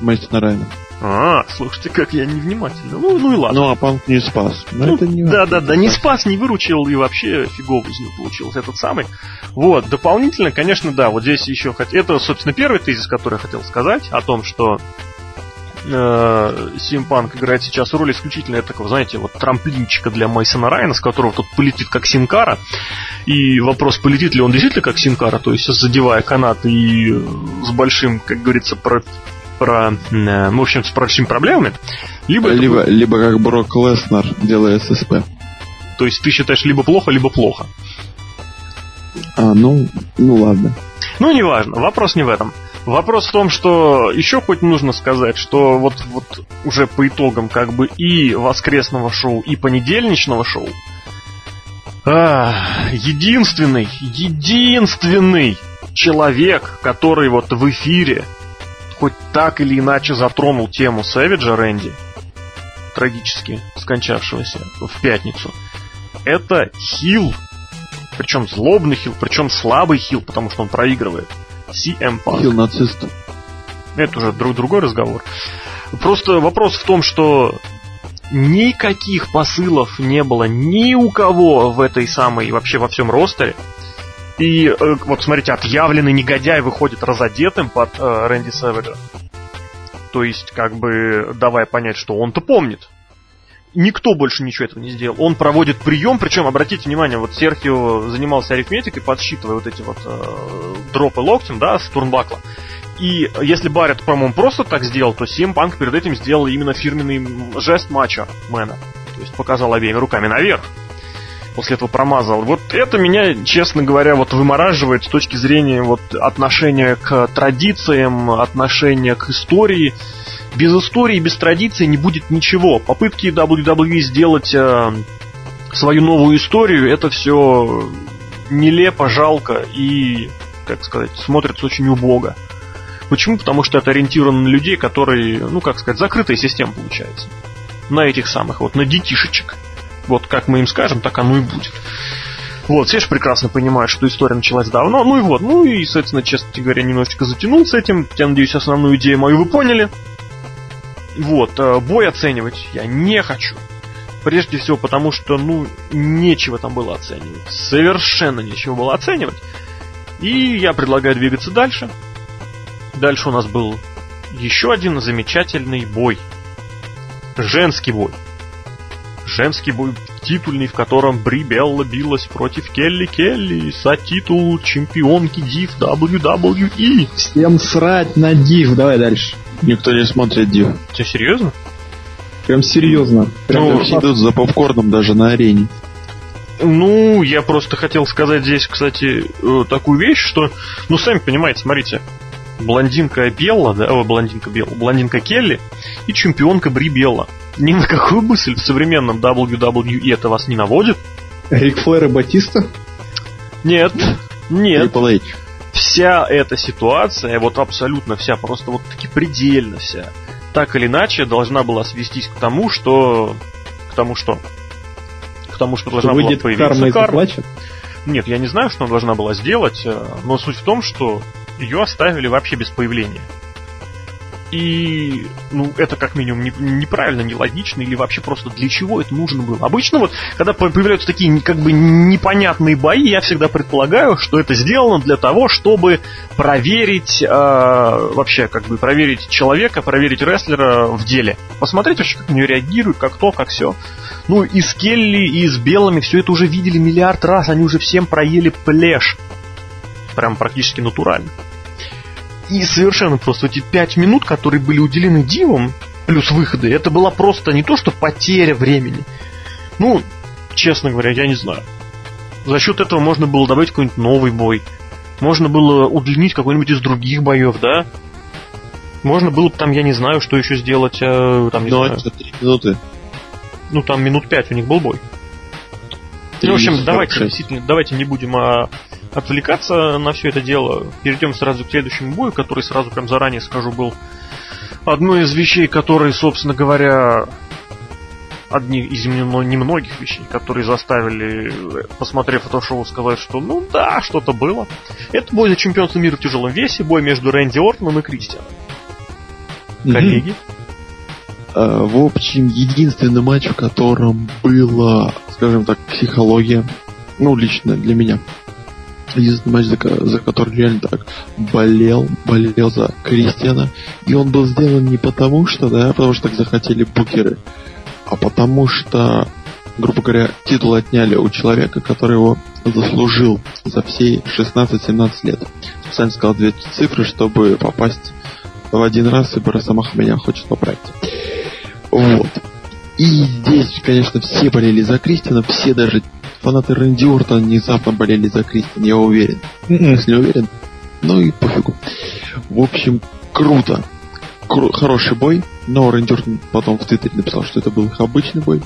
Мейсона Райана. А, слушайте, как я невнимательно. Ну, ну и ладно. Ну, а Панк не спас. Но Ну, это не да, да, да, не спас, не выручил и вообще фигово из него получился этот самый. Вот, дополнительно, конечно, да, вот здесь еще хоть это, собственно, первый тезис, который я хотел сказать, о том, что э, Симпанк играет сейчас роль исключительно такого, знаете, вот трамплинчика для Майсона Райана, с которого тут полетит как Синкара. И вопрос, полетит ли он действительно как Синкара, то есть задевая канат и э, с большим, как говорится, про, э, в общем, с большими проблемами. Либо, Либо, либо как Брок Леснер, делая ССП. То есть ты считаешь либо плохо, либо плохо. А, ну, ну ладно. Ну, неважно, вопрос не в этом. Вопрос в том, что еще хоть нужно сказать, что вот, вот уже по итогам как бы и воскресного шоу, и понедельничного шоу, а, единственный, единственный человек, который вот в эфире хоть так или иначе затронул тему Сэвиджа Рэнди, трагически скончавшегося в пятницу, это Хилл причем злобный хил, причем слабый хил, потому что он проигрывает. CM Punk. Хил нацист. Это уже друг другой разговор. Просто вопрос в том, что никаких посылов не было ни у кого в этой самой, вообще во всем ростере. И э, вот смотрите, отъявленный негодяй выходит разодетым под э, Рэнди Сэвиджа. То есть, как бы, давая понять, что он-то помнит. Никто больше ничего этого не сделал. Он проводит прием, причем, обратите внимание, вот Серхио занимался арифметикой, подсчитывая вот эти вот э, дропы локтем, да, с турнбакла. И если Барретт, по-моему, просто так сделал, то Сим Панк перед этим сделал именно фирменный жест матча Мэна. То есть показал обеими руками наверх. После этого промазал. Вот это меня, честно говоря, вот вымораживает с точки зрения вот отношения к традициям, отношения к истории. Без истории, без традиции не будет ничего. Попытки WWE сделать э, свою новую историю, это все нелепо, жалко и, как сказать, смотрится очень убого. Почему? Потому что это ориентировано на людей, которые, ну, как сказать, закрытая система получается. На этих самых, вот, на детишечек. Вот как мы им скажем, так оно и будет. Вот, все же прекрасно понимают, что история началась давно. Ну и вот, ну и, соответственно, честно говоря, немножечко затянул с этим. Я надеюсь, основную идею мою вы поняли. Вот, э, бой оценивать я не хочу. Прежде всего потому, что, ну, нечего там было оценивать. Совершенно нечего было оценивать. И я предлагаю двигаться дальше. Дальше у нас был еще один замечательный бой. Женский бой. Женский бой титульный, в котором Бри Белла билась против Келли Келли за титул чемпионки Див WWE. Всем срать на див. Давай дальше. Никто не смотрит Див. Ты серьезно? Прям серьезно. Прям Ну, идут за попкорном даже на арене. Ну, я просто хотел сказать здесь, кстати, э, такую вещь, что, ну, сами понимаете, смотрите, блондинка Белла, да, о, блондинка Белла, блондинка Келли и чемпионка Бри Белла. Ни на какую мысль в современном WWE это вас не наводит? Рик Флэр и Батиста? Нет, нет. Triple H. Вся эта ситуация, вот абсолютно вся, просто вот таки предельно вся, так или иначе должна была свестись к тому, что... К тому что? К тому, что должна Что была выйдет появиться карма и карма. Нет, я не знаю, что она должна была сделать, э, но суть в том, что ее оставили вообще без появления. И, ну, это как минимум не- неправильно, нелогично, или вообще просто для чего это нужно было. Обычно вот, когда по- появляются такие как бы непонятные бои, я всегда предполагаю, что это сделано для того, чтобы проверить, э, вообще, как бы проверить человека, проверить рестлера в деле. Посмотреть вообще, как на него реагируют, как то, как все. Ну, и с Келли, и с Белыми все это уже видели миллиард раз, они уже всем проели плешь. Прям практически натурально. И совершенно просто эти пять минут, которые были уделены Дивам, плюс выходы, это была просто не то, что потеря времени. Ну, честно говоря, я не знаю. За счет этого можно было добавить какой-нибудь новый бой. Можно было удлинить какой-нибудь из других боев, да? Можно было бы там, я не знаю, что еще сделать, э, там, не Но знаю. это три минуты. Ну, там минут пять у них был бой. Ну, в общем, давайте, действительно, давайте не будем а, отвлекаться на все это дело. Перейдем сразу к следующему бою, который сразу прям заранее скажу был одной из вещей, которые, собственно говоря, одни из немногих вещей, которые заставили, посмотрев это шоу, сказать, что ну да, что-то было. Это бой за чемпионство мира в тяжелом весе, бой между Рэнди Ортоном и Кристианом. Коллеги. А, в общем, единственный матч, в котором была, скажем так, психология, ну, лично для меня, единственный матч, за, за который реально так болел, болел за Кристиана. И он был сделан не потому, что, да, потому что так захотели букеры, а потому что, грубо говоря, титул отняли у человека, который его заслужил за все 16-17 лет. Специально сказал две цифры, чтобы попасть в один раз, и Росомаха меня хочет поправить. Вот. И здесь, конечно, все болели за Кристина, все даже фанаты Рэнди Ортона внезапно болели за Кристина, я уверен. Если не уверен, ну и пофигу. В общем, круто. Кру- хороший бой, но Рэнди Ортон потом в Твиттере написал, что это был их обычный бой.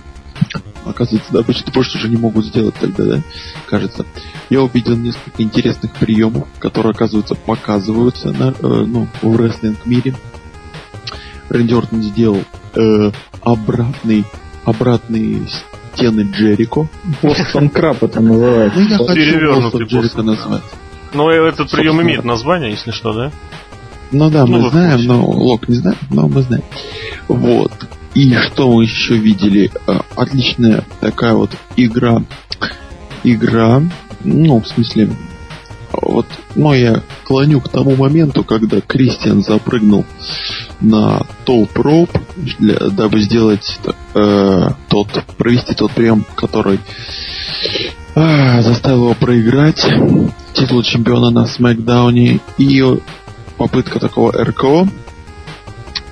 Оказывается, да, обычный бой что же не могут сделать тогда, да? Кажется. Я увидел несколько интересных приемов, которые, оказывается, показываются на, э, ну, в рестлинг-мире. Рэнди Ортон сделал э, обратный, обратный стены Джерико. Бостон Краб это называется. Ну, я хочу Бостон Джерико назвать. Но этот прием имеет название, если что, да? Ну да, ну, мы знаем, но Лок не знаем, но мы знаем. Вот. И что мы еще видели? А, отличная такая вот игра. Игра, ну, в смысле, вот, но я клоню к тому моменту, когда Кристиан запрыгнул на топ роп, для, дабы сделать э, тот, провести тот прием, который э, заставил его проиграть. Титул чемпиона на Смакдауне и попытка такого РКО,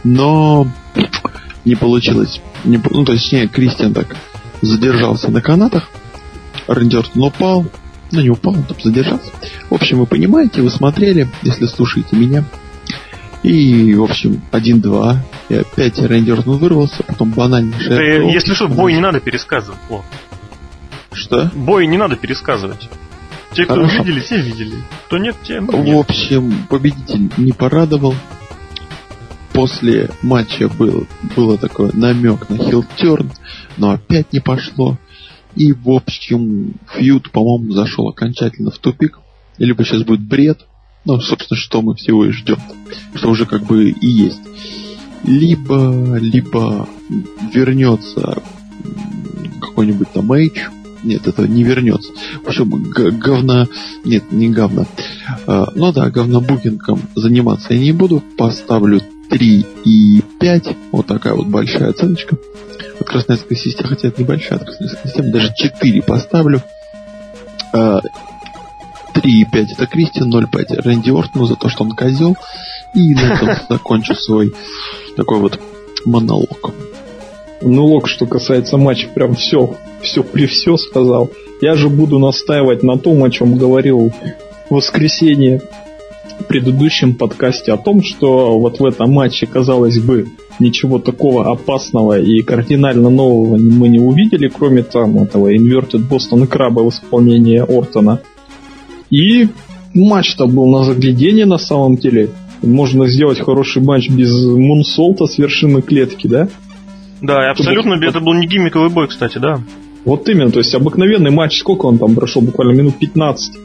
но не получилось. Не, ну, точнее, Кристиан так задержался на канатах, Рэнди упал, ну не упал, там задержался. В общем, вы понимаете, вы смотрели, если слушаете меня. И, в общем, 1-2. И опять Рэнди Ортон вырвался, потом банальнейший... Да, если что, бой не надо пересказывать. О. Что? Бой не надо пересказывать. Те, кто Хорошо. видели, те видели. Кто нет, те нет. В общем, победитель не порадовал. После матча был, было такой намек на хилтерн, но опять не пошло. И, в общем, фьюд, по-моему, зашел окончательно в тупик. Либо сейчас будет бред, ну, собственно, что мы всего и ждем, что уже как бы и есть. Либо, либо вернется какой-нибудь там Эйч, нет, это не вернется. В общем, говно... Нет, не говно. А, ну да, говнобукингом заниматься я не буду. Поставлю 3 и 5. Вот такая вот большая оценочка. Красноярской системы, хотя это небольшая Красноярская система, даже 4 поставлю. 3 а, и 5 это Кристиан, 0,5 Рэнди Ортону за то, что он козел. И на этом [laughs] закончу свой такой вот монолог. Ну, Лок, что касается матча, прям все, все при все сказал. Я же буду настаивать на том, о чем говорил в воскресенье в предыдущем подкасте, о том, что вот в этом матче, казалось бы, ничего такого опасного и кардинально нового мы не увидели, кроме там этого Inverted Boston Crab в исполнении Ортона. И матч-то был на заглядение на самом деле. Можно сделать хороший матч без мунсолта с вершины клетки, да? Да, и абсолютно это был не гиммиковый бой, кстати, да. Вот именно, то есть обыкновенный матч, сколько он там прошел? Буквально минут 15.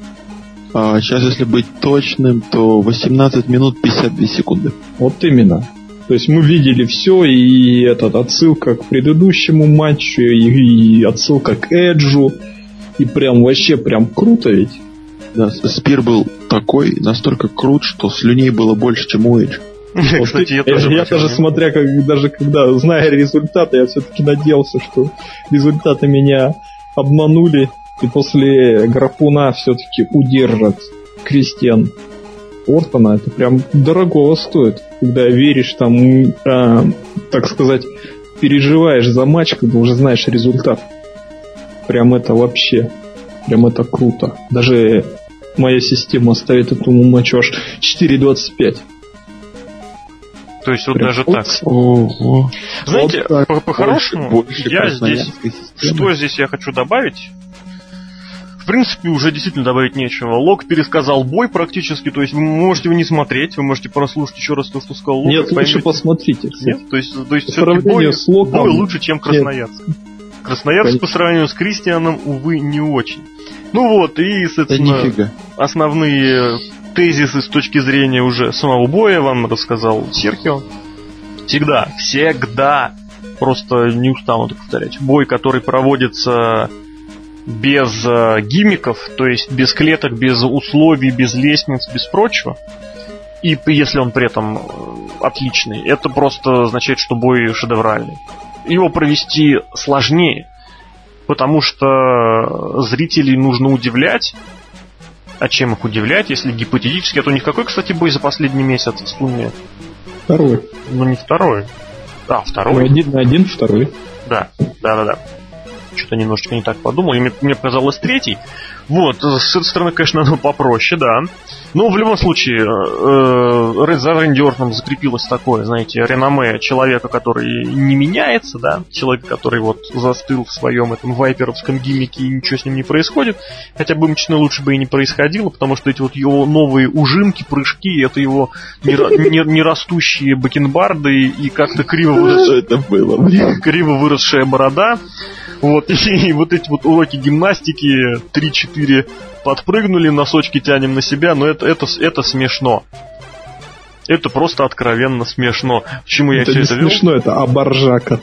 А сейчас, если быть точным, то 18 минут 52 секунды. Вот именно. То есть мы видели все, и этот отсылка к предыдущему матчу, и, и отсылка к Эджу, и прям вообще прям круто ведь. Да, Спир был такой, настолько крут, что слюней было больше, чем у Эджа. [laughs] Кстати, я тоже, я даже смотря, как, даже когда, зная результаты, я все-таки надеялся, что результаты меня обманули, и после графуна все-таки удержат Кристиан Ортона. Это прям дорогого стоит, когда веришь там, э, так сказать, переживаешь за матч, когда уже знаешь результат. Прям это вообще, прям это круто. Даже моя система ставит этому матчу аж 4.25. То есть вот Прям даже так. Ого. Знаете, вот по-хорошему, по я здесь... Что здесь я хочу добавить? Принципе, уже действительно добавить нечего. Лок пересказал бой практически, то есть вы можете его не смотреть, вы можете прослушать еще раз то, что сказал Лок. Нет, лучше посмотрите. Нет, то есть, то есть все-таки бой, с Локом... бой лучше, чем Красноярск. Нет. Красноярск по сравнению с Кристианом, увы, не очень. Ну вот, и, соответственно, основные тезисы с точки зрения уже самого боя вам рассказал Серхио. Всегда, всегда, просто не устану это повторять, бой, который проводится без э, гиммиков, то есть без клеток, без условий, без лестниц, без прочего, и если он при этом э, отличный, это просто означает, что бой шедевральный. Его провести сложнее, потому что зрителей нужно удивлять, а чем их удивлять, если гипотетически? Это у них какой, кстати, бой за последний месяц? Вспомни. Второй. Ну, не второй. А, второй. Ну, один на один, второй. Да, да, да, да что-то немножечко не так подумал, и мне, мне показалось третий. Вот, с этой стороны, конечно, оно попроще, да. Но в любом случае, э, за Рэнди Ортоном закрепилось такое, знаете, реноме человека, который не меняется, да, человек, который вот застыл в своем этом вайперовском гиммике и ничего с ним не происходит. Хотя бы мечно лучше бы и не происходило, потому что эти вот его новые ужимки, прыжки, это его нерастущие бакенбарды и как-то криво выросшая, это было, криво выросшая борода. Вот, [laughs] и вот эти вот уроки гимнастики 3-4 подпрыгнули, носочки тянем на себя, но это, это, это смешно. Это просто откровенно смешно. К чему я это все не это вел? смешно, это абаржака.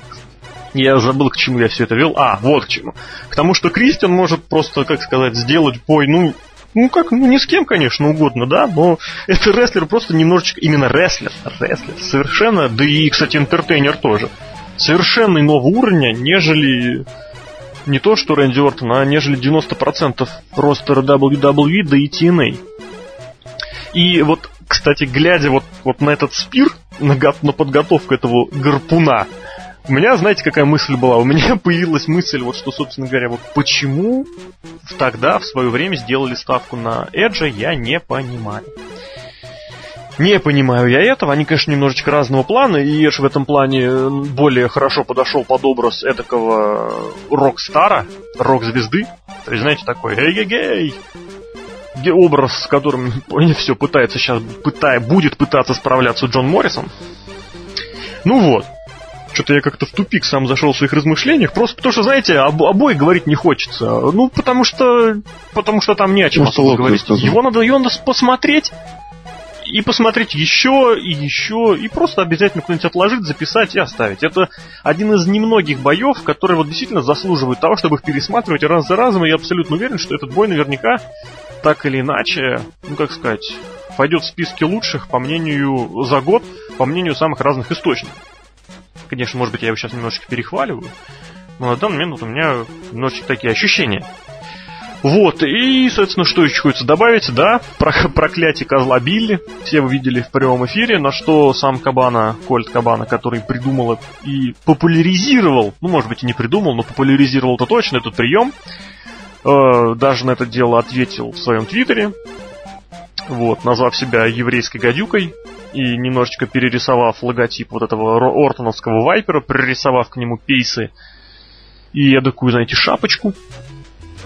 Я забыл, к чему я все это вел. А, вот к чему. К тому, что Кристиан может просто, как сказать, сделать бой, ну, ну как, ну ни с кем, конечно, угодно, да, но это рестлер просто немножечко, именно рестлер, рестлер, совершенно, да и, кстати, интертейнер тоже, совершенно иного уровня, нежели не то что Рэнди Ортон, а нежели 90% ростера WWE, да и TNA. И вот, кстати, глядя вот, вот на этот спир, на, на подготовку этого гарпуна, у меня, знаете, какая мысль была? У меня [laughs] появилась мысль, вот что, собственно говоря, вот почему тогда, в свое время, сделали ставку на Эджа, я не понимаю. Не понимаю я этого. Они, конечно, немножечко разного плана, и Эш в этом плане более хорошо подошел под образ эдакого рок-стара, рок-звезды. То есть, знаете, такой эй-гей-гей, образ, с которым все пытается сейчас, пытая, будет пытаться справляться Джон Моррисон. Ну вот. Что-то я как-то в тупик сам зашел в своих размышлениях, просто потому что, знаете, об, обои говорить не хочется. Ну, потому что, потому что там не о чем особо говорить. Его надо, его надо посмотреть, и посмотреть еще и еще, и просто обязательно кто-нибудь отложить, записать и оставить. Это один из немногих боев, которые вот действительно заслуживают того, чтобы их пересматривать раз за разом, и я абсолютно уверен, что этот бой наверняка так или иначе, ну как сказать, пойдет в списке лучших, по мнению, за год, по мнению самых разных источников. Конечно, может быть, я его сейчас немножечко перехваливаю, но на данный момент вот у меня немножечко такие ощущения. Вот, и, соответственно, что еще хочется добавить, да, про [laughs] проклятие козла Билли, все вы видели в прямом эфире, на что сам Кабана, Кольт Кабана, который придумал и популяризировал, ну, может быть, и не придумал, но популяризировал это точно, этот прием, э, даже на это дело ответил в своем твиттере, вот, назвав себя еврейской гадюкой, и немножечко перерисовав логотип вот этого Ортоновского Вайпера, пририсовав к нему пейсы и я такую, знаете, шапочку,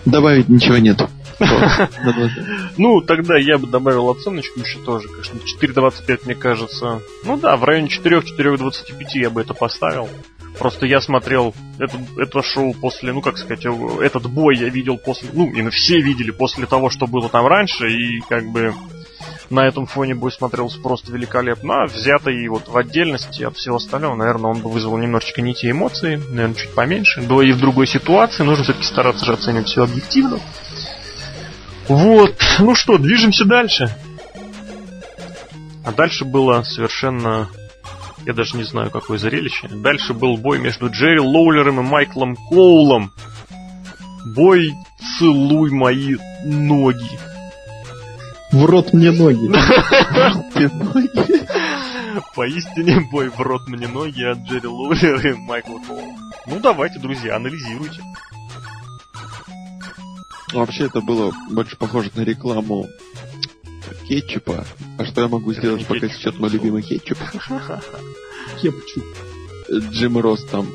Добавить ничего нет. [laughs] Ну, тогда я бы добавил оценочку еще тоже, конечно, 4.25, мне кажется. Ну да, в районе 4-4.25 я бы это поставил. Просто я смотрел это, это шоу после, ну как сказать, этот бой я видел после, ну, и все видели после того, что было там раньше, и как бы на этом фоне бой смотрелся просто великолепно. А взятый вот в отдельности от всего остального, наверное, он бы вызвал немножечко не те эмоции, наверное, чуть поменьше. Было и в другой ситуации, нужно все-таки стараться же оценивать все объективно. Вот, ну что, движемся дальше. А дальше было совершенно... Я даже не знаю, какое зрелище. Дальше был бой между Джерри Лоулером и Майклом Коулом. Бой «Целуй мои ноги». В рот мне [laughs] ноги. Поистине бой в рот мне ноги от Джерри Лоулера и Майкла Коула. Ну давайте, друзья, анализируйте. Вообще это было больше похоже на рекламу кетчупа. А что я могу сделать, пока сейчас мой любимый кетчуп? [laughs] Кетчуп. Джим Росс там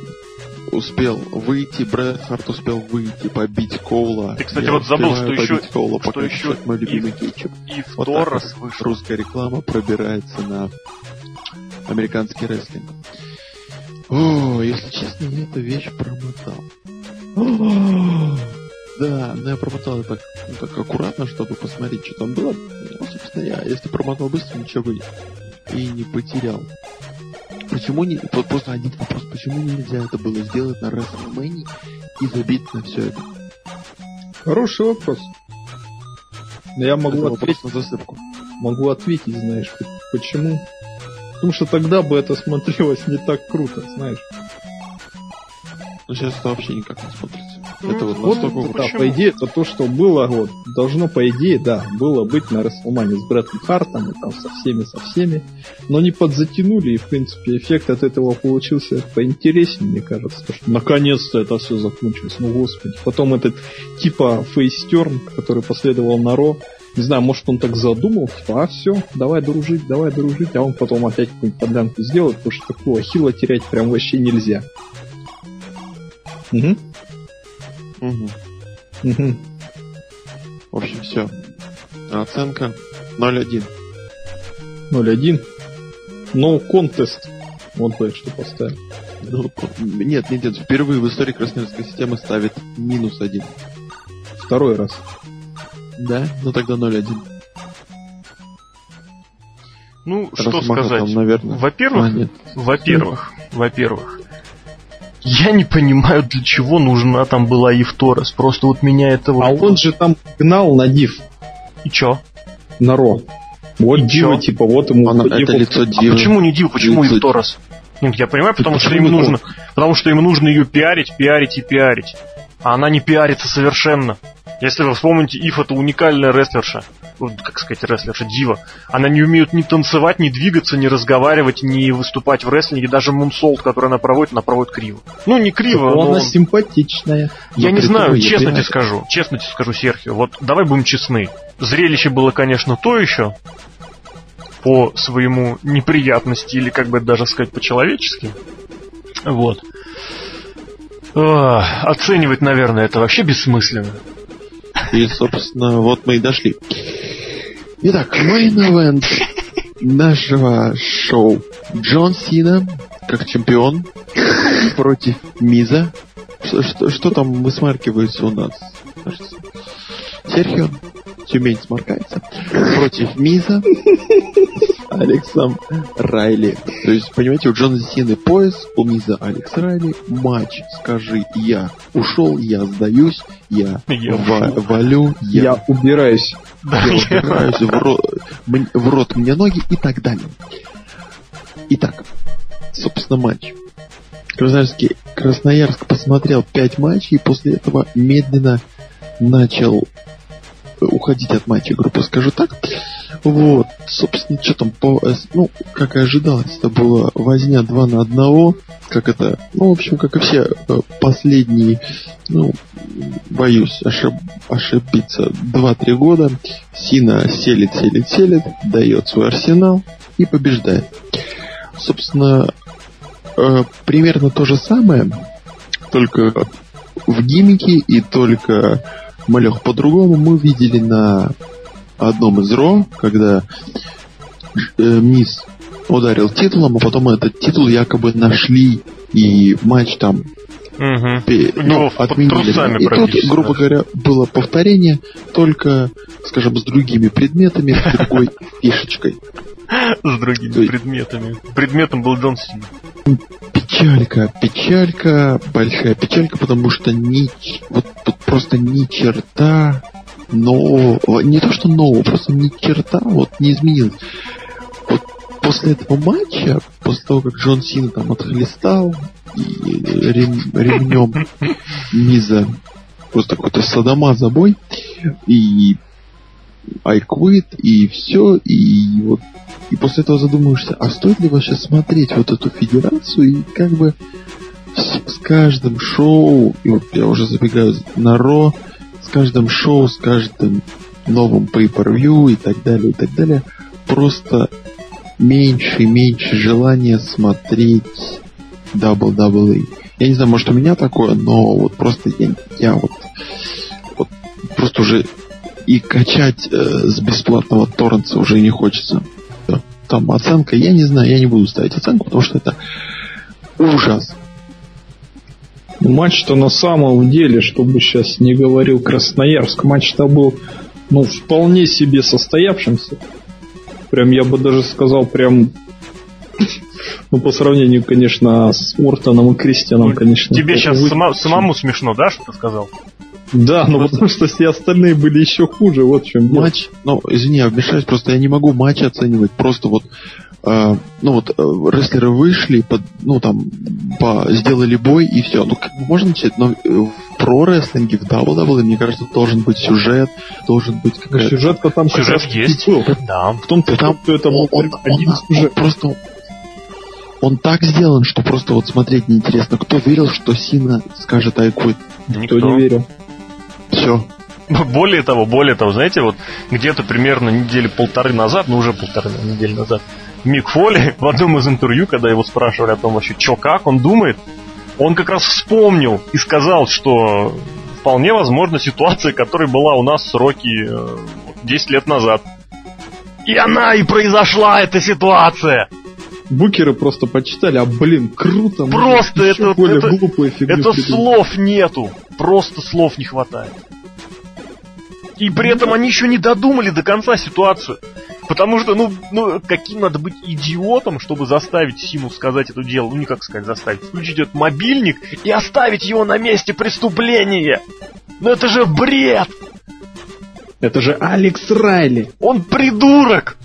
успел выйти, Брэд Харт успел выйти, побить Коула. Ты, кстати, Я вот забыл, что еще, Коула, что еще мой любимый кетчуп. и в Вот Торрес вот вышел. Русская реклама пробирается на американский рестлинг. О, если честно, я эту вещь промотал. Да, но я промотал это так, ну, так аккуратно, чтобы посмотреть, что там было. Ну, собственно, я, если промотал быстро, ничего бы и не потерял. Почему не... Вот просто один вопрос, почему нельзя это было сделать на WrestleMania и забить на все это? Хороший вопрос. Я Это могу вопрос ответить, на засыпку. могу ответить, знаешь, почему? Потому что тогда бы это смотрелось не так круто, знаешь. Но сейчас это вообще никак не смотрится. Ну, это вот Вот, ну, да, почему? по идее, это то, что было, вот, должно, по идее, да, было быть на Расселмане с Брэдом Хартом и там со всеми, со всеми, но не подзатянули, и, в принципе, эффект от этого получился поинтереснее, мне кажется, то, что наконец-то это все закончилось, ну, господи. Потом этот, типа, фейстерн, который последовал на Ро, не знаю, может, он так задумал, типа, а, все, давай дружить, давай дружить, а он потом опять какую-нибудь подлянку сделает, потому что такого хила терять прям вообще нельзя. Угу. Мгм. Угу. В общем, все. Оценка 0-1. 0-1. No contest. Вот бы что поставил. Ну, нет, нет, нет, впервые в истории красноярской системы ставит минус один. Второй раз. Да? Ну тогда 0-1. Ну, что Размаха сказать? там, наверное. Во-первых, А, нет. во-первых, во-первых, я не понимаю, для чего нужна там была Евторос. Просто вот меня это вот... А он же там гнал на див, И чё? на ро. Вот И дива, чё? типа, вот ему... Она- это лицо А Дивы. почему не Див, почему Лицо- Евторос? Нет, я понимаю, потому что им нужно, потому что им нужно ее пиарить, пиарить и пиарить. А она не пиарится совершенно. Если вы вспомните, Ив это уникальная рестлерша. Вот, как сказать, рестлерша, дива. Она не умеет ни танцевать, ни двигаться, ни разговаривать, ни выступать в рестлинге. Даже мунсолт, который она проводит, она проводит криво. Ну, не криво, но... она симпатичная. Я не знаю, честно тебе скажу. Честно тебе скажу, Серхио. Вот давай будем честны. Зрелище было, конечно, то еще. По своему неприятности, или как бы даже сказать по-человечески. Вот. Оценивать, наверное, это вообще бессмысленно. И, собственно, вот мы и дошли. Итак, main event нашего шоу. Джон Сина, как чемпион, против Миза. Что, что, что там высмаркивается у нас? Серхио, Тюмень сморкается. Против Миза Алексом Райли. То есть, понимаете, у Джона Сины пояс, у Миза Алекс Райли. Матч, скажи, я ушел, я сдаюсь, я, Я ва- валю, я Я убираюсь. Да, я я- убираюсь в рот, м- в рот мне ноги и так далее. Итак, собственно, матч. Красноярский, Красноярск посмотрел пять матчей и после этого медленно начал уходить от матча группы, скажу так. Вот, собственно, что там по... э, Ну, как и ожидалось, это была возня 2 на одного, как это, ну, в общем, как и все э, последние, ну, боюсь ошиб- ошибиться, 2-3 года. Сина селит, селит, селит, дает свой арсенал и побеждает. Собственно, э, примерно то же самое, только в гиммике и только малех по-другому мы видели на одном из Ро, когда э, Мисс ударил титулом, а потом этот титул якобы нашли и матч там Мгм. пе- ну, отменили. И тут, грубо говоря, было повторение, только, скажем, с другими предметами, с другой [laughs] фишечкой. С другими То предметами. Предметом был Джон Сина. Печалька, печалька, большая печалька, потому что ни, вот тут просто ни черта нового, не то что нового, просто ни черта вот не изменилось. Вот после этого матча, после того, как Джон Сина там отхлестал рем- ремнем Миза просто какой-то садомаза бой, и quit, и все, и вот и после этого задумаешься, а стоит ли вообще смотреть вот эту федерацию и как бы с, с каждым шоу, и вот я уже забегаю на Ро, с каждым шоу, с каждым новым pay-per-view и так далее, и так далее, просто меньше и меньше желания смотреть WWE. Я не знаю, может у меня такое, но вот просто я, я вот, вот просто уже и качать э, с бесплатного торрента уже не хочется. Там оценка, я не знаю, я не буду ставить оценку, потому что это ужас. Матч-то на самом деле, чтобы сейчас не говорил Красноярск, матч-то был ну, вполне себе состоявшимся. Прям, я бы даже сказал, прям ну, по сравнению, конечно, с Ортоном и Кристианом, ну, конечно. Тебе сейчас вы... сама, самому смешно, да, что ты сказал? Да, ну потому что все остальные были еще хуже, вот в чем. Матч, ну, извини, я вмешаюсь, просто я не могу матч оценивать, просто вот Uh, ну вот uh, рестлеры вышли, под, ну там по, сделали бой и все. Ну как можно начать, но э, в про-рестлинге, в WWE, мне кажется, должен быть сюжет, должен быть какая-то... Сюжет-то там сюжет есть. Был. Да. В том-то, там, что это был он, один он, сюжет. Он просто он так сделан, что просто вот смотреть неинтересно. Кто верил, что Сина скажет quit? Никто, не верил. Все. [laughs] Более того, более того, знаете, вот где-то примерно недели полторы назад, ну уже полторы недели назад, Мик Фоли [laughs] в одном из интервью, когда его спрашивали о том вообще, что как он думает, он как раз вспомнил и сказал, что вполне возможно ситуация, которая была у нас с Рокки 10 лет назад. И она и произошла, эта ситуация! Букеры просто почитали, а блин, круто. Просто это, более это, это слов нету. Просто слов не хватает. И при этом они еще не додумали до конца ситуацию. Потому что, ну, ну, каким надо быть идиотом, чтобы заставить Сину сказать это дело, ну, не как сказать заставить, включить этот мобильник и оставить его на месте преступления. Ну это же бред! Это же Алекс Райли. Он придурок!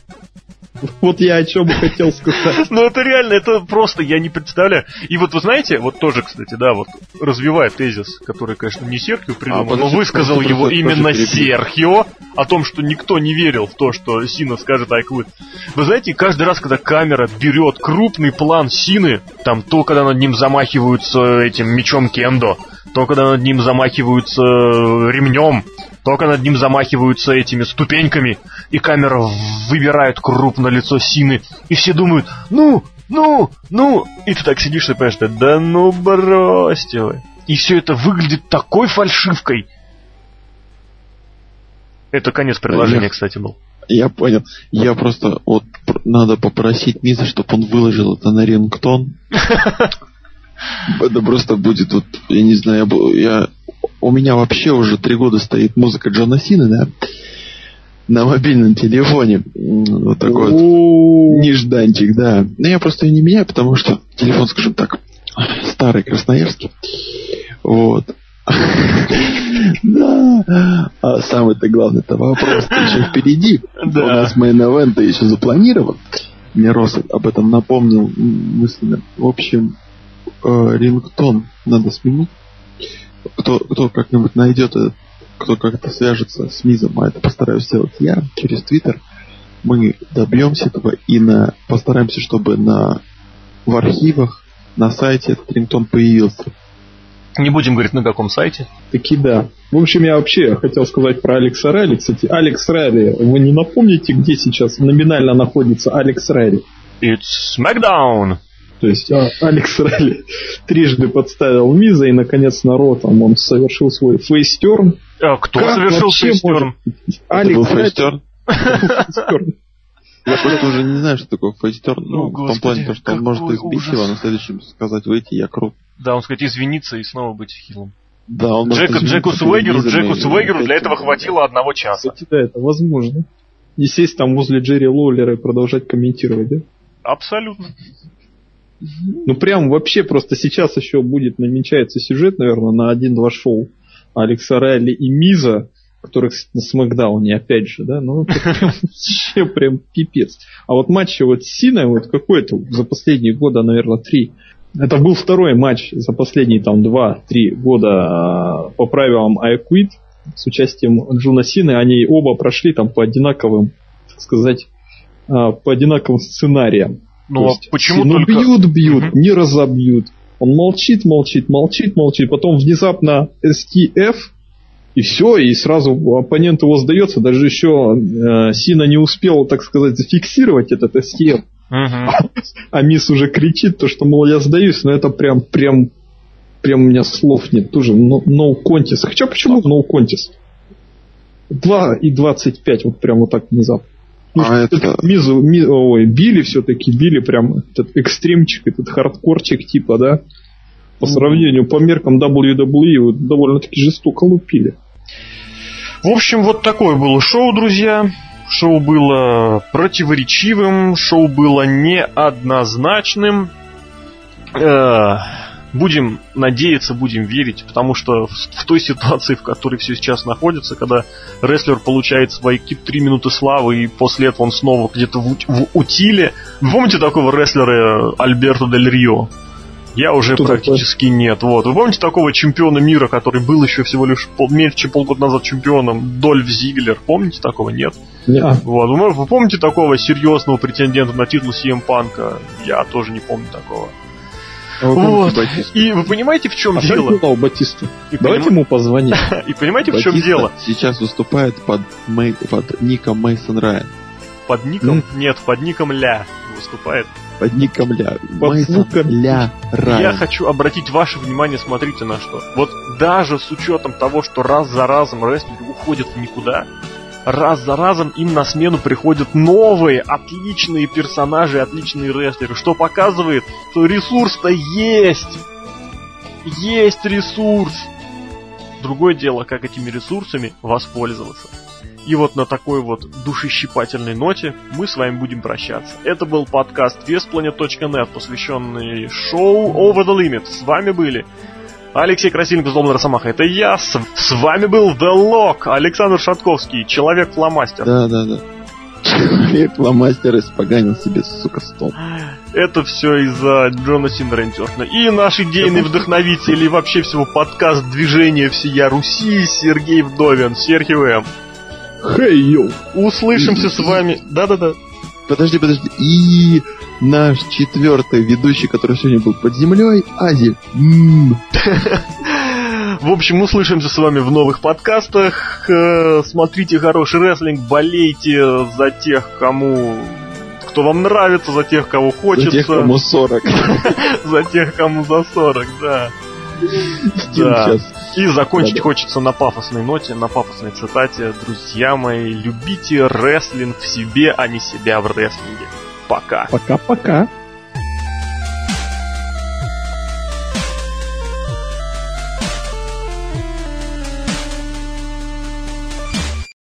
Вот я о чем и хотел сказать. Ну это реально, это просто, я не представляю. И вот вы знаете, вот тоже, кстати, да, вот развивая тезис, который, конечно, не Серхио придумал, а, но высказал его именно Серхио, о том, что никто не верил в то, что Сина скажет I quit. Вы знаете, каждый раз, когда камера берет крупный план Сины, там то, когда над ним замахиваются этим мечом Кендо, то, когда над ним замахиваются ремнем, только над ним замахиваются этими ступеньками, и камера выбирает крупно лицо Сины, и все думают, ну, ну, ну, и ты так сидишь и понимаешь, да ну бросьте вы. И все это выглядит такой фальшивкой. Это конец предложения, я, кстати, был. Я понял. Я просто вот надо попросить Миза, чтобы он выложил это на рингтон. [laughs] Это просто будет вот, я не знаю, я у меня вообще уже три года стоит музыка Джона Сина, да, на мобильном телефоне. Вот такой вот нежданчик, да. Но я просто ее не меняю, потому что телефон, скажем так, старый красноярский. Вот. [laughs] Да. А самый-то главный-то вопрос еще впереди. Да. У нас мейн-эвент еще запланирован. Мне Рос об этом напомнил мысленно. В общем, э, рингтон надо сменить кто, кто как-нибудь найдет, э, кто как-то свяжется с Мизом, а это постараюсь сделать я через Твиттер, мы добьемся этого и на, постараемся, чтобы на, в архивах на сайте этот рингтон появился. Не будем говорить, на каком сайте. Таки да. В общем, я вообще хотел сказать про Алекса Райли. Кстати, Алекс Райли, вы не напомните, где сейчас номинально находится Алекс Райли? It's SmackDown! То есть а, Алекс Райли трижды подставил Миза, и, наконец, народ там он совершил свой face turn. А кто как совершил face turn? Алекс face turn? Я просто уже не знаю, что такое face turn. Ну, в том плане, то, что он может избить его, а на следующем сказать, выйти, я крут. Да, он сказать, извиниться и снова быть heel ом. Да, он Джеку, Джеку Суэгеру, Джеку Суэгеру для этого хватило одного часа. Кстати, да, это возможно. Не сесть там возле Джерри Лоулера и продолжать комментировать, да? Абсолютно. Ну, прям вообще просто сейчас еще будет намечается сюжет, наверное, на один-два шоу Алекса Райли и Миза, которых на Смакдауне, опять же, да, ну, прям [laughs] вообще прям пипец. А вот матч вот с Синой, вот какой-то за последние года, наверное, три, это был второй матч за последние там два-три года а, по правилам I Quit с участием Джуна Сины. Они оба прошли там по одинаковым, так сказать, а, по одинаковым сценариям. Ну, а почему ну, только... бьют, бьют, угу. не разобьют. Он молчит, молчит, молчит, молчит. Потом внезапно STF, и все, и сразу оппонент его сдается. Даже еще э, Сина не успел, так сказать, зафиксировать этот STF. А мисс уже кричит, то что, мол, я сдаюсь, но это прям, прям, прям у меня слов нет. Тоже no, no contest. Хотя почему no contest? 2 и 25, вот прям вот так внезапно. Ну, а это... Мизу, ми, ой, били все-таки, били прям этот экстримчик, этот хардкорчик типа, да? По сравнению, по меркам WWE довольно-таки жестоко лупили. В общем, вот такое было шоу, друзья. Шоу было противоречивым, шоу было неоднозначным. Э, будем надеяться, будем верить, потому что в, в той ситуации, в которой все сейчас находится, когда рестлер получает свои 3 минуты славы, и после этого он снова где-то в, в утиле. Вы помните такого рестлера Альберто Дель Рио? Я уже Кто практически такой? нет. Вот. Вы помните такого чемпиона мира, который был еще всего лишь пол, меньше, чем полгода назад чемпионом? Дольф Зиглер. Помните такого? Нет? Нет. Вот. Вы, вы помните такого серьезного претендента на титул CM Панка? Я тоже не помню такого. Вот. И вы понимаете, в чем а дело? А Батисту. И Давайте поним... ему позвоним. [laughs] И понимаете, в чем дело? Сейчас выступает под, Мэй... под ником Мейсон Райан. Под ником? Нет, под ником Ля выступает под ником Ля. Мейсон Ля Райан. Я хочу обратить ваше внимание, смотрите на что. Вот даже с учетом того, что раз за разом рестлеры уходят в никуда, раз за разом им на смену приходят новые, отличные персонажи, отличные рестлеры, что показывает, что ресурс-то есть. Есть ресурс. Другое дело, как этими ресурсами воспользоваться. И вот на такой вот душещипательной ноте мы с вами будем прощаться. Это был подкаст VesPlanet.net, посвященный шоу Over the Limit. С вами были Алексей Красильников, Злобный Росомаха. Это я. С, с вами был The Lock, Александр Шатковский, Человек-фломастер. Да, да, да. Человек-фломастер испоганил себе, сука, стол. Это все из-за Джона Синера И наш идейный вдохновитель и вообще всего подкаст движения всея Руси Сергей Вдовин. Серхио М. Хей, йоу! Услышимся с вами. Да-да-да. Подожди, подожди. И наш четвертый ведущий, который сегодня был под землей, Ази. В общем, услышимся с вами в новых подкастах. Э, смотрите хороший рестлинг, болейте за тех, кому кто вам нравится, за тех, кого хочется. За тех, кому 40. [laughs] За тех, кому за 40, да. Да. И закончить хочется на пафосной ноте, на пафосной цитате. Друзья мои, любите рестлинг в себе, а не себя в рестлинге. Пока. Пока-пока.